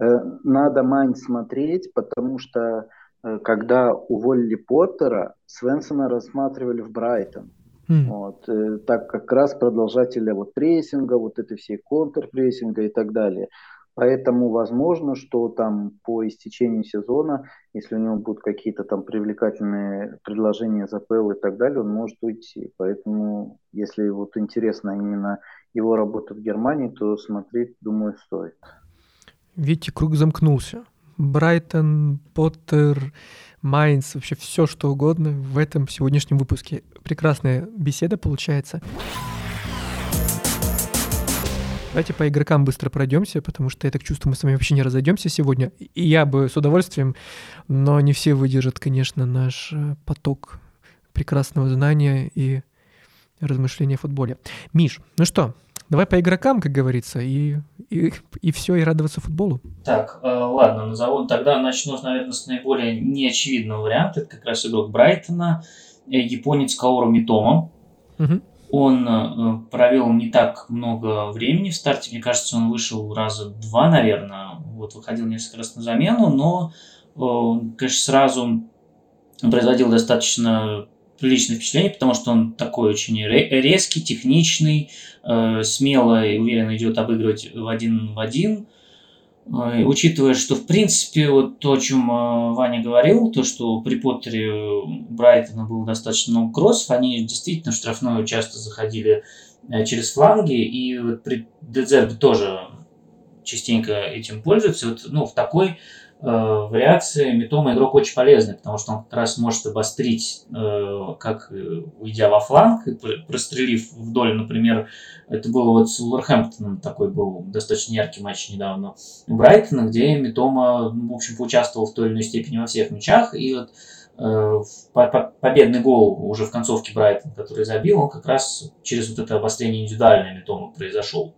Speaker 3: э, надо Майн смотреть, потому что э, когда уволили Поттера, Свенсона рассматривали в Брайтон. Mm. Вот, э, так как раз продолжателя вот прессинга, вот этой всей контрпрессинга и так далее. Поэтому возможно, что там по истечению сезона, если у него будут какие-то там привлекательные предложения за ПЛ и так далее, он может уйти. Поэтому, если вот интересно именно его работа в Германии, то смотреть, думаю, стоит.
Speaker 1: Видите, круг замкнулся. Брайтон, Поттер, Майнц, вообще все что угодно в этом сегодняшнем выпуске. Прекрасная беседа получается. Давайте по игрокам быстро пройдемся, потому что я так чувствую, мы с вами вообще не разойдемся сегодня. И я бы с удовольствием, но не все выдержат, конечно, наш э, поток прекрасного знания и размышления о футболе. Миш, ну что, давай по игрокам, как говорится, и, и, и все, и радоваться футболу.
Speaker 2: Так, э, ладно, назову. Тогда начну, наверное, с наиболее неочевидного варианта. Это как раз игрок Брайтона, э, японец Каору Митома. Угу он э, провел не так много времени в старте. Мне кажется, он вышел раза два, наверное. Вот выходил несколько раз на замену, но, э, конечно, сразу производил достаточно приличное впечатление, потому что он такой очень резкий, техничный, э, смело и уверенно идет обыгрывать в один в один. Э, учитывая, что в принципе вот то, о чем э, Ваня говорил, то, что при Поттере Брайтона было достаточно много кроссов, они действительно в штрафную часто заходили э, через фланги, и вот при Дезербе тоже частенько этим пользуются. Вот, ну, в такой э, вариации Митома игрок очень полезный, потому что он как раз может обострить, э, как э, уйдя во фланг, прострелив вдоль, например, это было вот с Уолверхэмптоном, такой был достаточно яркий матч недавно у Брайтона, где Митома, в общем, поучаствовал в той или иной степени во всех мячах, и вот э, победный гол уже в концовке Брайтона, который забил, он как раз через вот это обострение индивидуальное Митома произошел.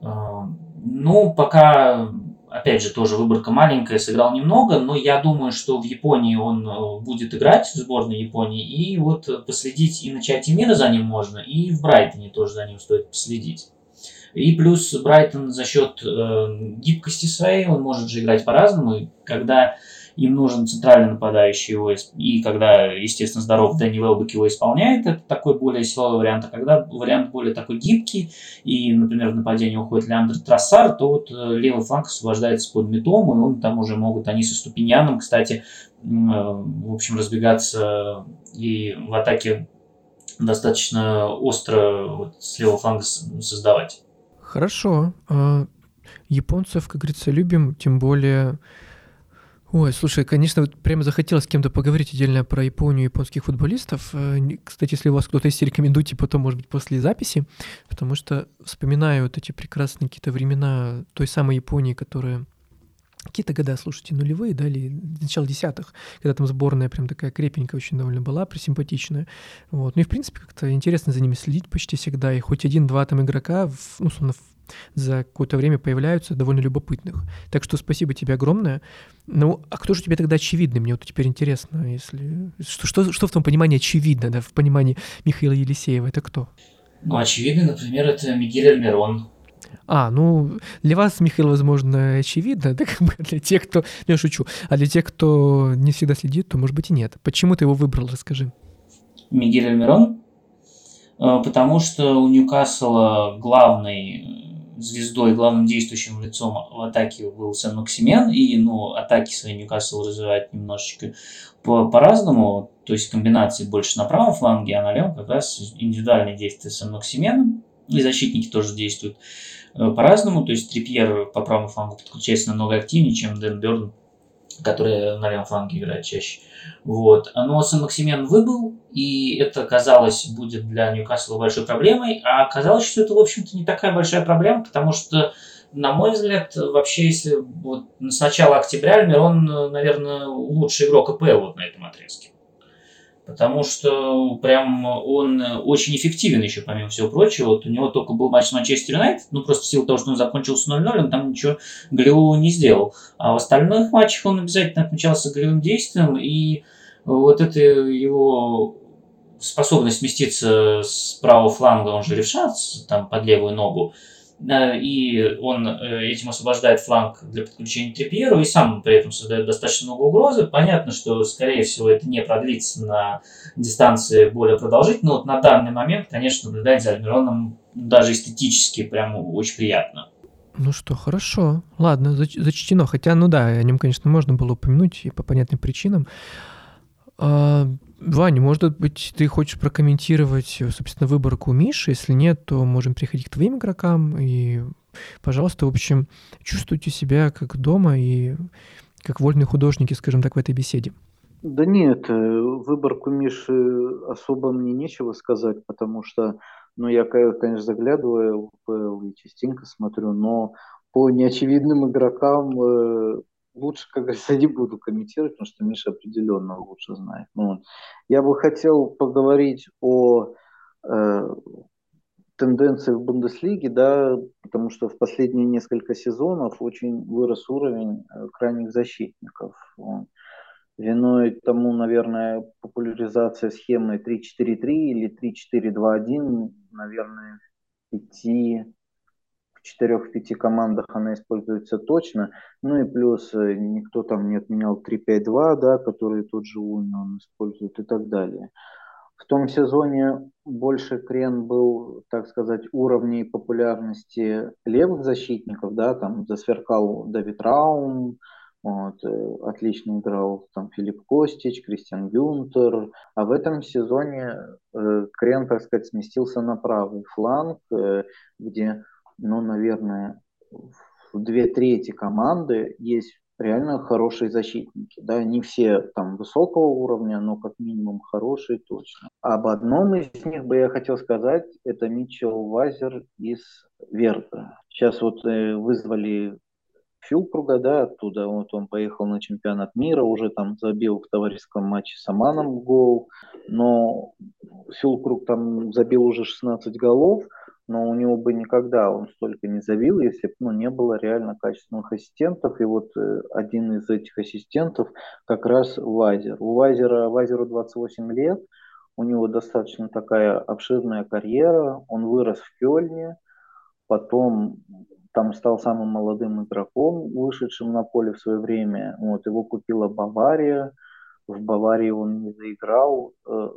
Speaker 2: Э, ну, пока опять же, тоже выборка маленькая, сыграл немного, но я думаю, что в Японии он э, будет играть в сборной Японии, и вот последить и на чате мира за ним можно, и в Брайтоне тоже за ним стоит последить. И плюс Брайтон за счет э, гибкости своей, он может же играть по-разному, когда им нужен центральный нападающий его, и когда, естественно, здоров Дэнни Велбек его исполняет, это такой более силовой вариант, а когда вариант более такой гибкий, и, например, в нападении уходит Леандр Трассар, то вот э, левый фланг освобождается под метом, и он там уже могут они со Ступиньяном, кстати, э, в общем, разбегаться и в атаке достаточно остро вот, с левого фланга создавать.
Speaker 1: Хорошо. А, японцев, как говорится, любим, тем более Ой, слушай, конечно, вот прямо захотелось с кем-то поговорить отдельно про Японию японских футболистов. Э, кстати, если у вас кто-то есть, рекомендуйте потом, может быть, после записи, потому что вспоминаю вот эти прекрасные какие-то времена той самой Японии, которая какие-то года, слушайте, нулевые, да, или начало десятых, когда там сборная прям такая крепенькая очень довольно была, присимпатичная. Вот. Ну и, в принципе, как-то интересно за ними следить почти всегда. И хоть один-два там игрока, в, ну, условно, за какое-то время появляются довольно любопытных. Так что спасибо тебе огромное. Ну, а кто же тебе тогда очевидный? Мне вот теперь интересно, если... Что, что, что в том понимании очевидно, да, в понимании Михаила Елисеева? Это кто?
Speaker 2: Ну, очевидный, например, это Мигель Альмирон.
Speaker 1: А, ну, для вас, Михаил, возможно, очевидно, да, как бы для тех, кто... Ну, я шучу. А для тех, кто не всегда следит, то, может быть, и нет. Почему ты его выбрал, расскажи.
Speaker 2: Мигель Альмирон? Э, потому что у Ньюкасла главный звездой, главным действующим лицом в атаке был Сен Максимен, и ну, атаки свои Ньюкасл развивает немножечко по- по-разному, то есть комбинации больше на правом фланге, а на левом как раз индивидуальные действия Сен Максимена, и защитники тоже действуют э, по-разному, то есть Трипьер по правому флангу подключается намного активнее, чем Дэн Бёрн который на левом фланге играет чаще. Вот. Но Сан-Максимен выбыл, и это, казалось, будет для Ньюкасла большой проблемой, а оказалось, что это, в общем-то, не такая большая проблема, потому что, на мой взгляд, вообще, если вот с начала октября Альмирон, наверное, лучший игрок АПЛ вот на этом отрезке потому что прям он очень эффективен еще, помимо всего прочего. Вот у него только был матч с Манчестер Юнайтед, ну просто в силу того, что он закончился 0-0, он там ничего голевого не сделал. А в остальных матчах он обязательно отмечался голевым действием, и вот это его способность сместиться с правого фланга, он же левша, там под левую ногу, и он э, этим освобождает фланг для подключения Трипьеру, и сам при этом создает достаточно много угрозы. Понятно, что, скорее всего, это не продлится на дистанции более продолжительно, но вот на данный момент, конечно, наблюдать за Альмироном даже эстетически прям очень приятно.
Speaker 1: Ну что, хорошо. Ладно, зач- зачтено. Хотя, ну да, о нем, конечно, можно было упомянуть и по понятным причинам. А, Ваня, может быть, ты хочешь прокомментировать, собственно, выборку Миши? Если нет, то можем переходить к твоим игрокам. И, пожалуйста, в общем, чувствуйте себя как дома и как вольные художники, скажем так, в этой беседе.
Speaker 3: Да нет, э, выборку Миши особо мне нечего сказать, потому что, ну, я, конечно, заглядываю в ПЛ и частенько смотрю, но по неочевидным игрокам э, лучше, как говорится, (laughs) не буду комментировать, потому что Миша определенно лучше знает. Ну, я бы хотел поговорить о э, тенденции в Бундеслиге, да, потому что в последние несколько сезонов очень вырос уровень э, крайних защитников. Виной тому, наверное, популяризация схемы 3-4-3 или 3-4-2-1, наверное, пяти, в четырех-пяти командах она используется точно. Ну и плюс э, никто там не отменял 3-5-2, да, который тот же он использует и так далее. В том сезоне больше Крен был, так сказать, уровней популярности левых защитников, да, там засверкал Давид Раум, вот, э, отлично играл там Филипп Костич, Кристиан Гюнтер. А в этом сезоне э, Крен, так сказать, сместился на правый фланг, э, где, ну, наверное, в две трети команды есть реально хорошие защитники. Да, не все там высокого уровня, но как минимум хорошие точно. Об одном из них бы я хотел сказать, это Митчел Вазер из Верта. Сейчас вот э, вызвали Фюлкруга, да, оттуда вот он поехал на чемпионат мира, уже там забил в товарищеском матче с Аманом гол, но Фюлкруг там забил уже 16 голов, но у него бы никогда он столько не забил, если бы ну, не было реально качественных ассистентов. И вот э, один из этих ассистентов как раз Вайзер. У Вайзера, Вайзеру 28 лет, у него достаточно такая обширная карьера, он вырос в Кёльне, потом там стал самым молодым игроком, вышедшим на поле в свое время. Вот, его купила Бавария, в Баварии он не заиграл, э,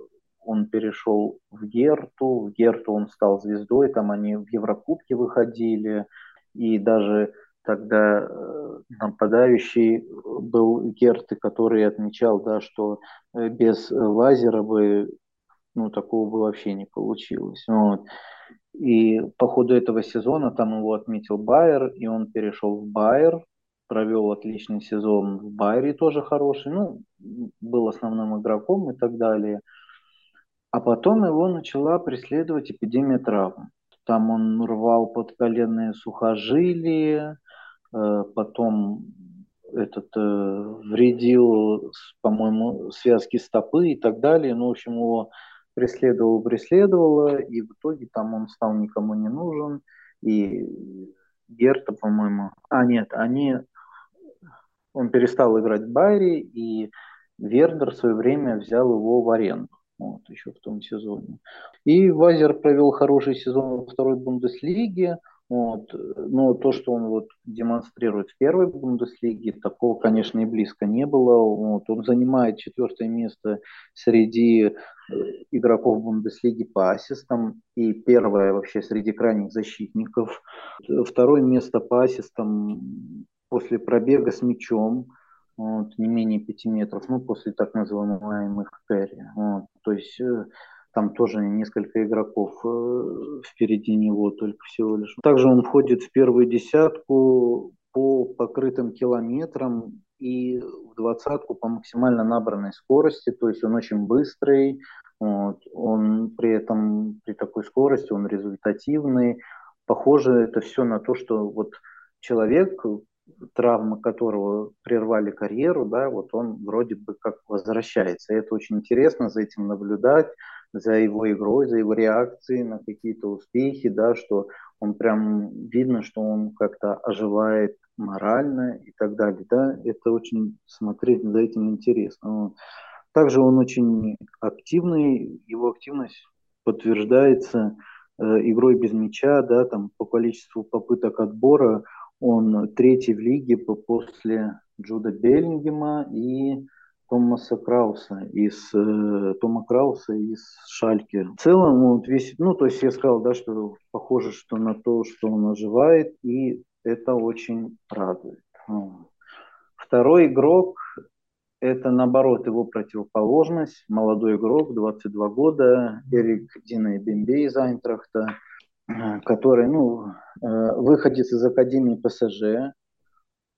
Speaker 3: он перешел в Герту, в Герту он стал звездой, там они в Еврокубке выходили, и даже тогда э, нападающий был Герты, который отмечал, да, что э, без лазера бы ну, такого бы вообще не получилось. Вот. И по ходу этого сезона там его отметил Байер, и он перешел в Байер, провел отличный сезон в Байере, тоже хороший, ну, был основным игроком и так далее. А потом его начала преследовать эпидемия травм. Там он рвал подколенные сухожилия, э, потом этот э, вредил, по-моему, связки стопы и так далее. Ну, в общем, его преследовал, преследовало, и в итоге там он стал никому не нужен. И Герта, по-моему... А, нет, они... Он перестал играть в Байре, и Вердер в свое время взял его в аренду вот, еще в том сезоне. И Вазер провел хороший сезон во второй Бундеслиге, вот. Но то, что он вот демонстрирует в первой Бундеслиге, такого, конечно, и близко не было. Вот. Он занимает четвертое место среди э, игроков Бундеслиги по ассистам и первое вообще среди крайних защитников. Второе место по ассистам после пробега с мячом вот, не менее 5 метров, ну, после так называемых кэрри. Вот, то есть э, там тоже несколько игроков э, впереди него только всего лишь. Также он входит в первую десятку по покрытым километрам и в двадцатку по максимально набранной скорости, то есть он очень быстрый, вот, он при этом при такой скорости он результативный. Похоже это все на то, что вот человек травмы которого прервали карьеру, да, вот он вроде бы как возвращается. И это очень интересно за этим наблюдать, за его игрой, за его реакцией на какие-то успехи, да, что он прям видно, что он как-то оживает морально и так далее, да, это очень смотреть за этим интересно. Также он очень активный, его активность подтверждается э, игрой без мяча, да, там по количеству попыток отбора он третий в лиге после Джуда Беллингема и Томаса Крауса из э, Тома Крауса из Шальки. В целом, вот весь, ну, то есть я сказал, да, что похоже, что на то, что он оживает, и это очень радует. Второй игрок – это, наоборот, его противоположность. Молодой игрок, 22 года, Эрик Дина Бембей из Айнтрахта – который, ну, э, выходец из Академии ПСЖ,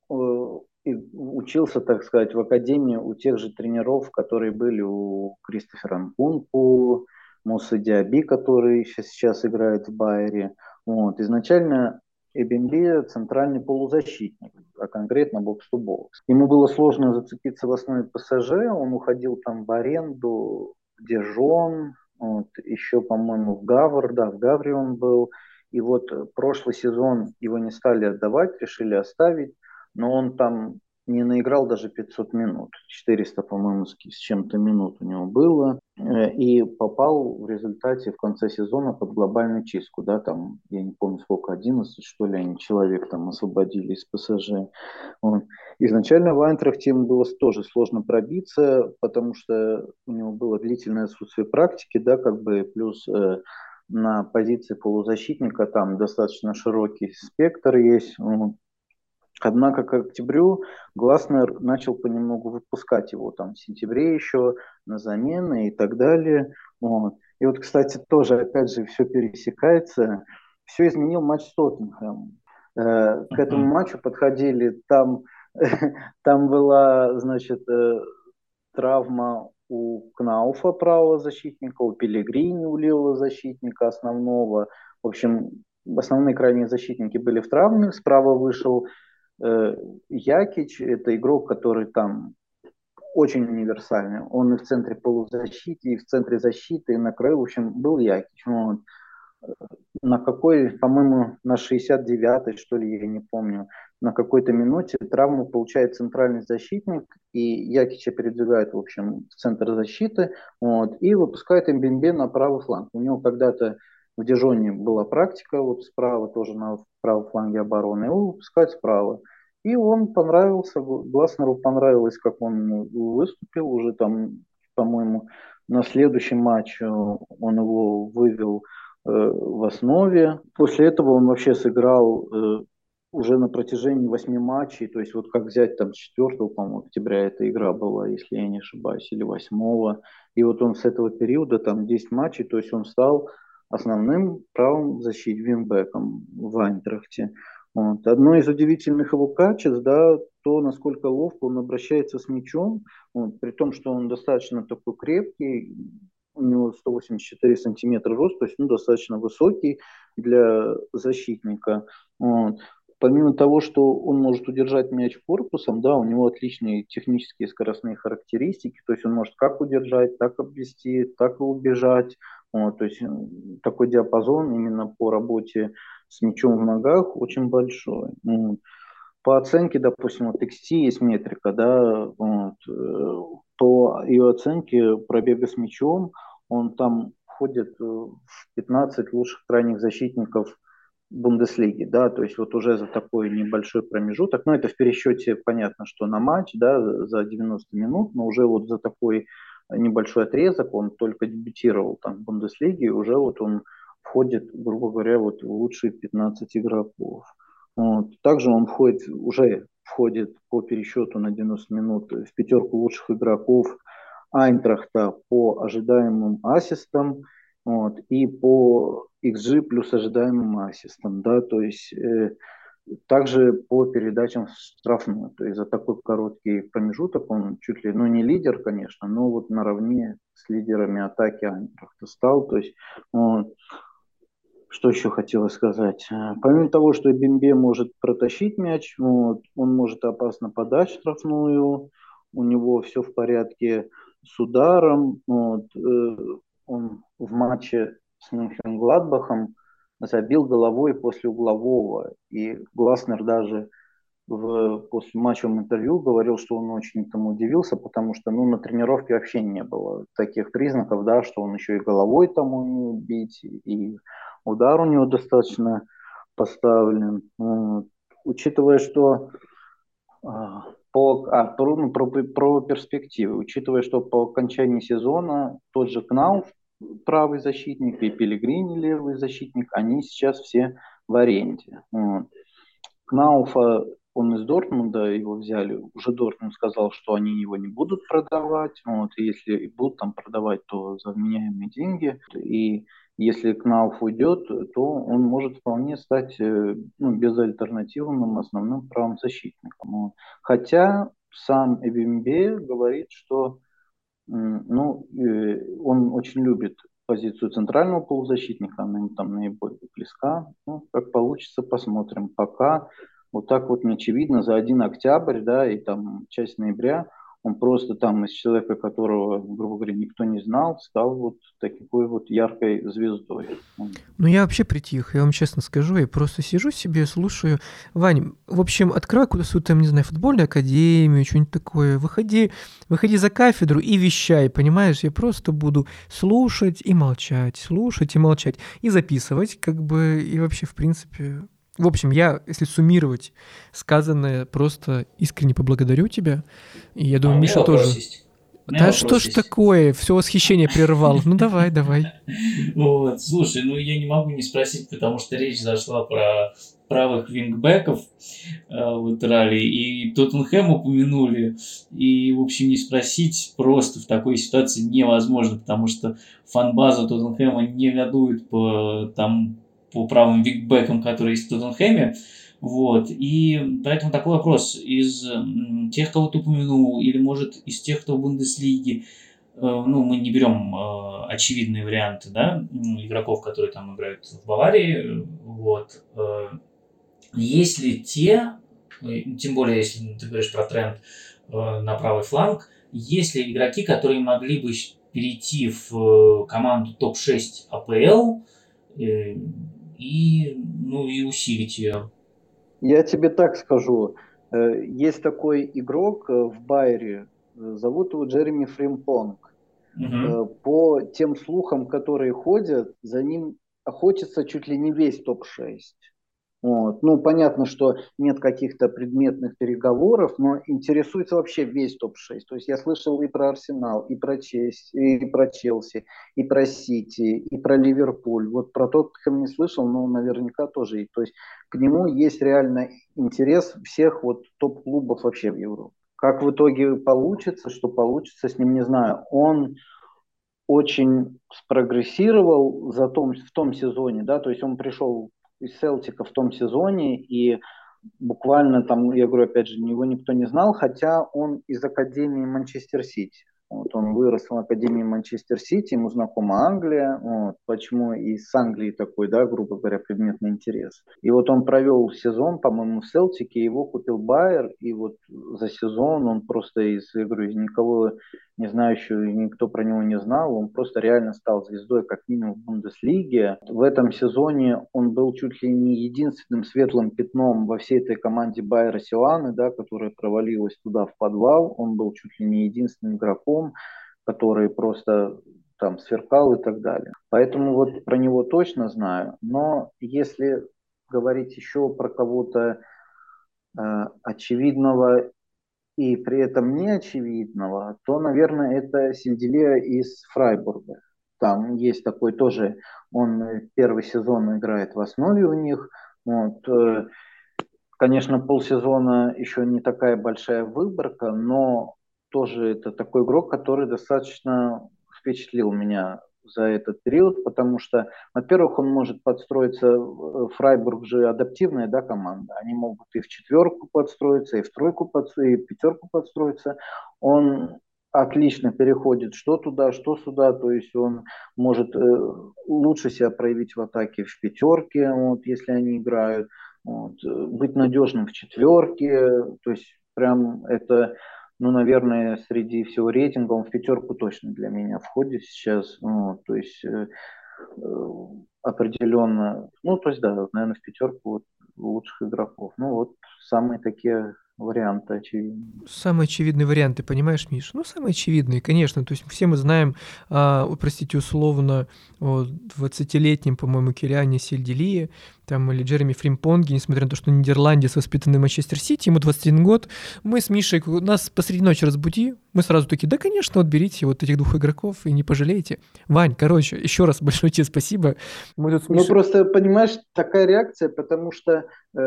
Speaker 3: э, и учился, так сказать, в Академии у тех же тренеров, которые были у Кристофера Нкунпу, Мусы Диаби, который сейчас играет в Байере. Вот. Изначально Эбенби центральный полузащитник, а конкретно бокс-то-бокс. Ему было сложно зацепиться в основе ПСЖ, он уходил там в аренду в Дижон, вот, еще, по-моему, в Гавр, да, в Гавре он был. И вот прошлый сезон его не стали отдавать, решили оставить, но он там не наиграл даже 500 минут. 400, по-моему, с чем-то минут у него было. Э, и попал в результате в конце сезона под глобальную чистку. Да, там, я не помню сколько, 11 что ли, они человек там освободили из ПСЖ. Вот. Изначально в Айнтрахте ему было тоже сложно пробиться, потому что у него было длительное отсутствие практики, да, как бы плюс э, на позиции полузащитника там достаточно широкий спектр есть. Однако к октябрю Гласнер начал понемногу выпускать его там в сентябре еще на замены и так далее. Вот. И вот, кстати, тоже, опять же, все пересекается. Все изменил матч с Тоттенхэмом. Э, к этому матчу подходили, там, (laughs) там была, значит, э, травма у Кнауфа, правого защитника, у Пелегрини, у левого защитника основного. В общем, основные крайние защитники были в травме. Справа вышел Якич – это игрок, который там очень универсальный. Он и в центре полузащиты, и в центре защиты, и на краю. В общем, был Якич. Вот. На какой, по-моему, на 69-й, что ли, я не помню, на какой-то минуте травму получает центральный защитник, и Якича передвигает, в общем, в центр защиты, вот, и выпускает Эмбимбе на правый фланг. У него когда-то в Дижоне была практика, вот справа тоже на правом фланге обороны, его выпускать справа. И он понравился, Гласнеру понравилось, как он выступил уже там, по-моему, на следующем матче он его вывел э, в основе. После этого он вообще сыграл э, уже на протяжении восьми матчей, то есть вот как взять там 4 по-моему, октября эта игра была, если я не ошибаюсь, или 8 и вот он с этого периода там 10 матчей, то есть он стал основным правым защитником винбеком в Айнтрахте. Вот. Одно из удивительных его качеств, да, то, насколько ловко он обращается с мячом, вот, при том, что он достаточно такой крепкий, у него 184 сантиметра рост, то есть ну, достаточно высокий для защитника. Вот. Помимо того, что он может удержать мяч корпусом, да, у него отличные технические скоростные характеристики, то есть он может как удержать, так обвести, так и убежать. Вот, то есть такой диапазон именно по работе с мячом в ногах очень большой. Вот. По оценке, допустим, вот XT есть метрика, да, вот, э, по ее оценке пробега с мячом, он там входит в 15 лучших крайних защитников Бундеслиги, да, то есть вот уже за такой небольшой промежуток, ну это в пересчете понятно, что на матч, да, за 90 минут, но уже вот за такой небольшой отрезок он только дебютировал там в Бундеслиге, уже вот он входит, грубо говоря, вот в лучшие 15 игроков. Вот. Также он входит, уже входит по пересчету на 90 минут в пятерку лучших игроков Айнтрахта по ожидаемым ассистам вот, и по XG плюс ожидаемым ассистам. Да, то есть э, также по передачам в штрафную. То есть за такой короткий промежуток он чуть ли, ну не лидер, конечно, но вот наравне с лидерами атаки Айнтрахта стал. То есть вот, что еще хотелось сказать? Э, помимо того, что Бимбе может протащить мяч, вот, он может опасно подать штрафную, у него все в порядке с ударом. Вот, э, он в матче с Мюнхен-Гладбахом забил головой после углового. И Гласнер даже в после матчевом интервью говорил, что он очень этому удивился, потому что ну, на тренировке вообще не было таких признаков, да, что он еще и головой там умеет бить, и удар у него достаточно поставлен. Учитывая, что а, по, а, про, ну, про, про перспективы, учитывая, что по окончании сезона тот же Кнауф, правый защитник, и Пелегрини, левый защитник, они сейчас все в аренде. Вот. Кнауфа он из Дортмунда его взяли, уже Дортмунд сказал, что они его не будут продавать, вот, и если будут там продавать, то за вменяемые деньги, и если Кнауф уйдет, то он может вполне стать э, ну, безальтернативным основным правым защитником. Хотя сам Эбимбе говорит, что ну, э, он очень любит позицию центрального полузащитника, она ему там наиболее близка. Ну, как получится, посмотрим. Пока вот так вот очевидно, за 1 октябрь, да, и там часть ноября он просто там из человека, которого, грубо говоря, никто не знал, стал вот такой вот яркой звездой.
Speaker 1: Ну, я вообще притих, я вам честно скажу, я просто сижу себе, слушаю. Вань, в общем, открой куда свою там, не знаю, футбольную академию, что-нибудь такое, выходи, выходи за кафедру и вещай, понимаешь? Я просто буду слушать и молчать, слушать и молчать, и записывать, как бы, и вообще, в принципе, в общем, я, если суммировать сказанное, просто искренне поблагодарю тебя. И я думаю, а Миша тоже. Есть. Да что ж есть. такое? Все восхищение прервал. Ну давай, давай. (laughs)
Speaker 2: Вот, слушай, ну я не могу не спросить, потому что речь зашла про правых вингбеков э, в Италии, и Тоттенхэм упомянули, и, в общем, не спросить просто в такой ситуации невозможно, потому что фанбаза Тоттенхэма не негодует по там по правым викбекам, которые есть в Тоттенхэме. Вот. И поэтому такой вопрос. Из тех, кого ты упомянул, или, может, из тех, кто в Бундеслиге, э, ну, мы не берем э, очевидные варианты, да, игроков, которые там играют в Баварии, вот. Э, есть ли те, тем более, если ты говоришь про тренд на правый фланг, есть ли игроки, которые могли бы перейти в команду топ-6 АПЛ, и, ну, и усилить ее.
Speaker 3: Я тебе так скажу. Э, есть такой игрок э, в Байере, э, зовут его Джереми Фримпонг. Угу. По тем слухам, которые ходят, за ним охотится чуть ли не весь топ-6. Вот. Ну, понятно, что нет каких-то предметных переговоров, но интересуется вообще весь топ-6. То есть я слышал и про Арсенал, и про, Честь, и про Челси, и про Сити, и про Ливерпуль. Вот про Тоттенхэм не слышал, но наверняка тоже. То есть к нему есть реально интерес всех вот топ-клубов вообще в Европе. Как в итоге получится, что получится с ним, не знаю. Он очень спрогрессировал за том, в том сезоне, да, то есть он пришел из Селтика в том сезоне, и буквально там, я говорю, опять же, его никто не знал, хотя он из Академии Манчестер Сити. Вот он вырос в Академии Манчестер Сити, ему знакома Англия, вот, почему и с Англии такой, да, грубо говоря, предметный интерес. И вот он провел сезон, по-моему, в Селтике, его купил Байер, и вот за сезон он просто из, я говорю, из никого не знающего, никто про него не знал, он просто реально стал звездой, как минимум в Бундеслиге. В этом сезоне он был чуть ли не единственным светлым пятном во всей этой команде Байера Силаны, да, которая провалилась туда в подвал. Он был чуть ли не единственным игроком, который просто там сверкал и так далее. Поэтому вот про него точно знаю. Но если говорить еще про кого-то э, очевидного и при этом не очевидного, то, наверное, это Синделия из Фрайбурга. Там есть такой тоже, он первый сезон играет в основе у них. Вот. Э, конечно, полсезона еще не такая большая выборка, но тоже это такой игрок, который достаточно впечатлил меня за этот период, потому что, во-первых, он может подстроиться, э, Фрайбург же адаптивная да, команда, они могут и в четверку подстроиться, и в тройку, подстроиться, и в пятерку подстроиться. Он отлично переходит что туда, что сюда, то есть он может э, лучше себя проявить в атаке в пятерке, вот, если они играют, вот, э, быть надежным в четверке, то есть прям это ну, наверное, среди всего рейтинга он в пятерку точно для меня входит сейчас. Ну, то есть э, э, определенно, ну, то есть, да, наверное, в пятерку вот, лучших игроков. Ну, вот самые такие варианты очевидные.
Speaker 1: Самые очевидные варианты, понимаешь, Миш? Ну, самые очевидные, конечно. То есть все мы знаем, а, простите, условно, о 20-летнем, по-моему, Кириане Сельдилие, там, или Джереми Фримпонги, несмотря на то, что Нидерландец, воспитанный в Манчестер Сити, ему 21 год, мы с Мишей, нас посреди ночи разбуди, мы сразу такие, да, конечно, вот берите вот этих двух игроков и не пожалеете. Вань, короче, еще раз большое тебе спасибо.
Speaker 3: Мы тут Мишей... Ну, просто, понимаешь, такая реакция, потому что э,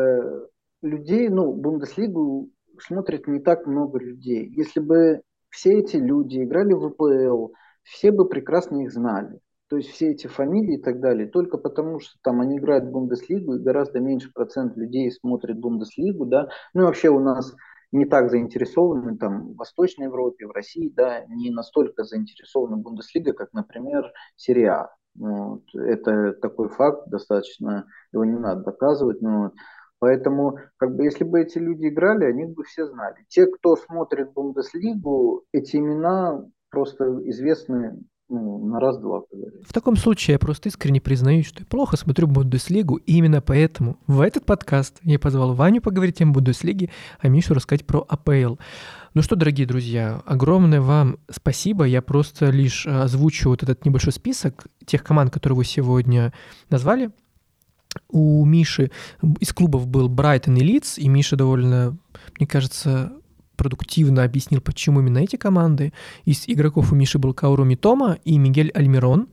Speaker 3: людей, ну, Бундеслигу смотрит не так много людей. Если бы все эти люди играли в ВПЛ, все бы прекрасно их знали. То есть все эти фамилии и так далее, только потому что там они играют в Бундеслигу, и гораздо меньше процент людей смотрит Бундеслигу, да. Ну и вообще у нас не так заинтересованы там в Восточной Европе, в России, да, не настолько заинтересованы Бундеслига, как, например, Серия. Вот. Это такой факт, достаточно, его не надо доказывать, но Поэтому, как бы, если бы эти люди играли, они бы все знали. Те, кто смотрит Бундеслигу, эти имена просто известны ну, на раз-два.
Speaker 1: В таком случае я просто искренне признаюсь, что я плохо смотрю Бундеслигу, и именно поэтому в этот подкаст я позвал Ваню поговорить о Бундеслиге, а Мишу рассказать про АПЛ. Ну что, дорогие друзья, огромное вам спасибо. Я просто лишь озвучу вот этот небольшой список тех команд, которые вы сегодня назвали. У Миши из клубов был Брайтон и Лидс, и Миша довольно, мне кажется, продуктивно объяснил, почему именно эти команды. Из игроков у Миши был Кауру Митома и Мигель Альмирон.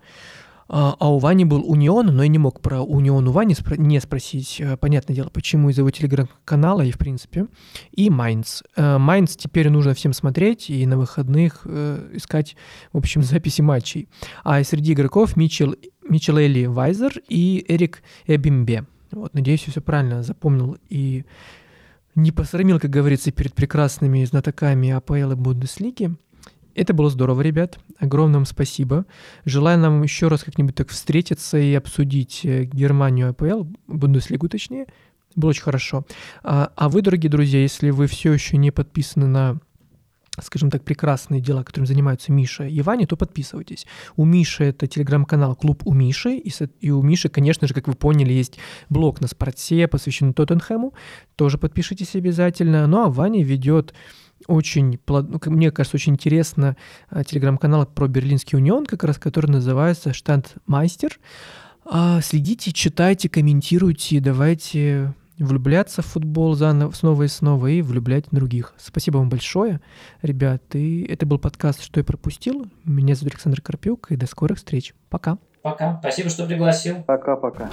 Speaker 1: А у Вани был Унион, но я не мог про Унион у Вани спро- не спросить, э, понятное дело, почему из его телеграм-канала и в принципе. И Майнц. Э, Майнц теперь нужно всем смотреть и на выходных э, искать, в общем, (laughs) записи матчей. А среди игроков Мичел, Мичел Элли Вайзер и Эрик Эбимбе. Вот, надеюсь, я все правильно запомнил и не посрамил, как говорится, перед прекрасными знатоками АПЛ и Бундеслиги. Это было здорово, ребят. Огромное вам спасибо. Желаю нам еще раз как-нибудь так встретиться и обсудить э, Германию АПЛ, Бундеслигу точнее. Было очень хорошо. А, а вы, дорогие друзья, если вы все еще не подписаны на скажем так, прекрасные дела, которым занимаются Миша и Ваня, то подписывайтесь. У Миши это телеграм-канал «Клуб у Миши», и, и у Миши, конечно же, как вы поняли, есть блог на спорте, посвященный Тоттенхэму, тоже подпишитесь обязательно. Ну а Ваня ведет очень, ну, мне кажется, очень интересно а, телеграм-канал про Берлинский унион, как раз который называется «Штандмайстер». А, следите, читайте, комментируйте, давайте влюбляться в футбол заново, снова и снова и влюблять других. Спасибо вам большое, ребят. И это был подкаст «Что я пропустил». Меня зовут Александр Карпюк, и до скорых встреч. Пока.
Speaker 2: Пока. Спасибо, что пригласил.
Speaker 3: Пока-пока.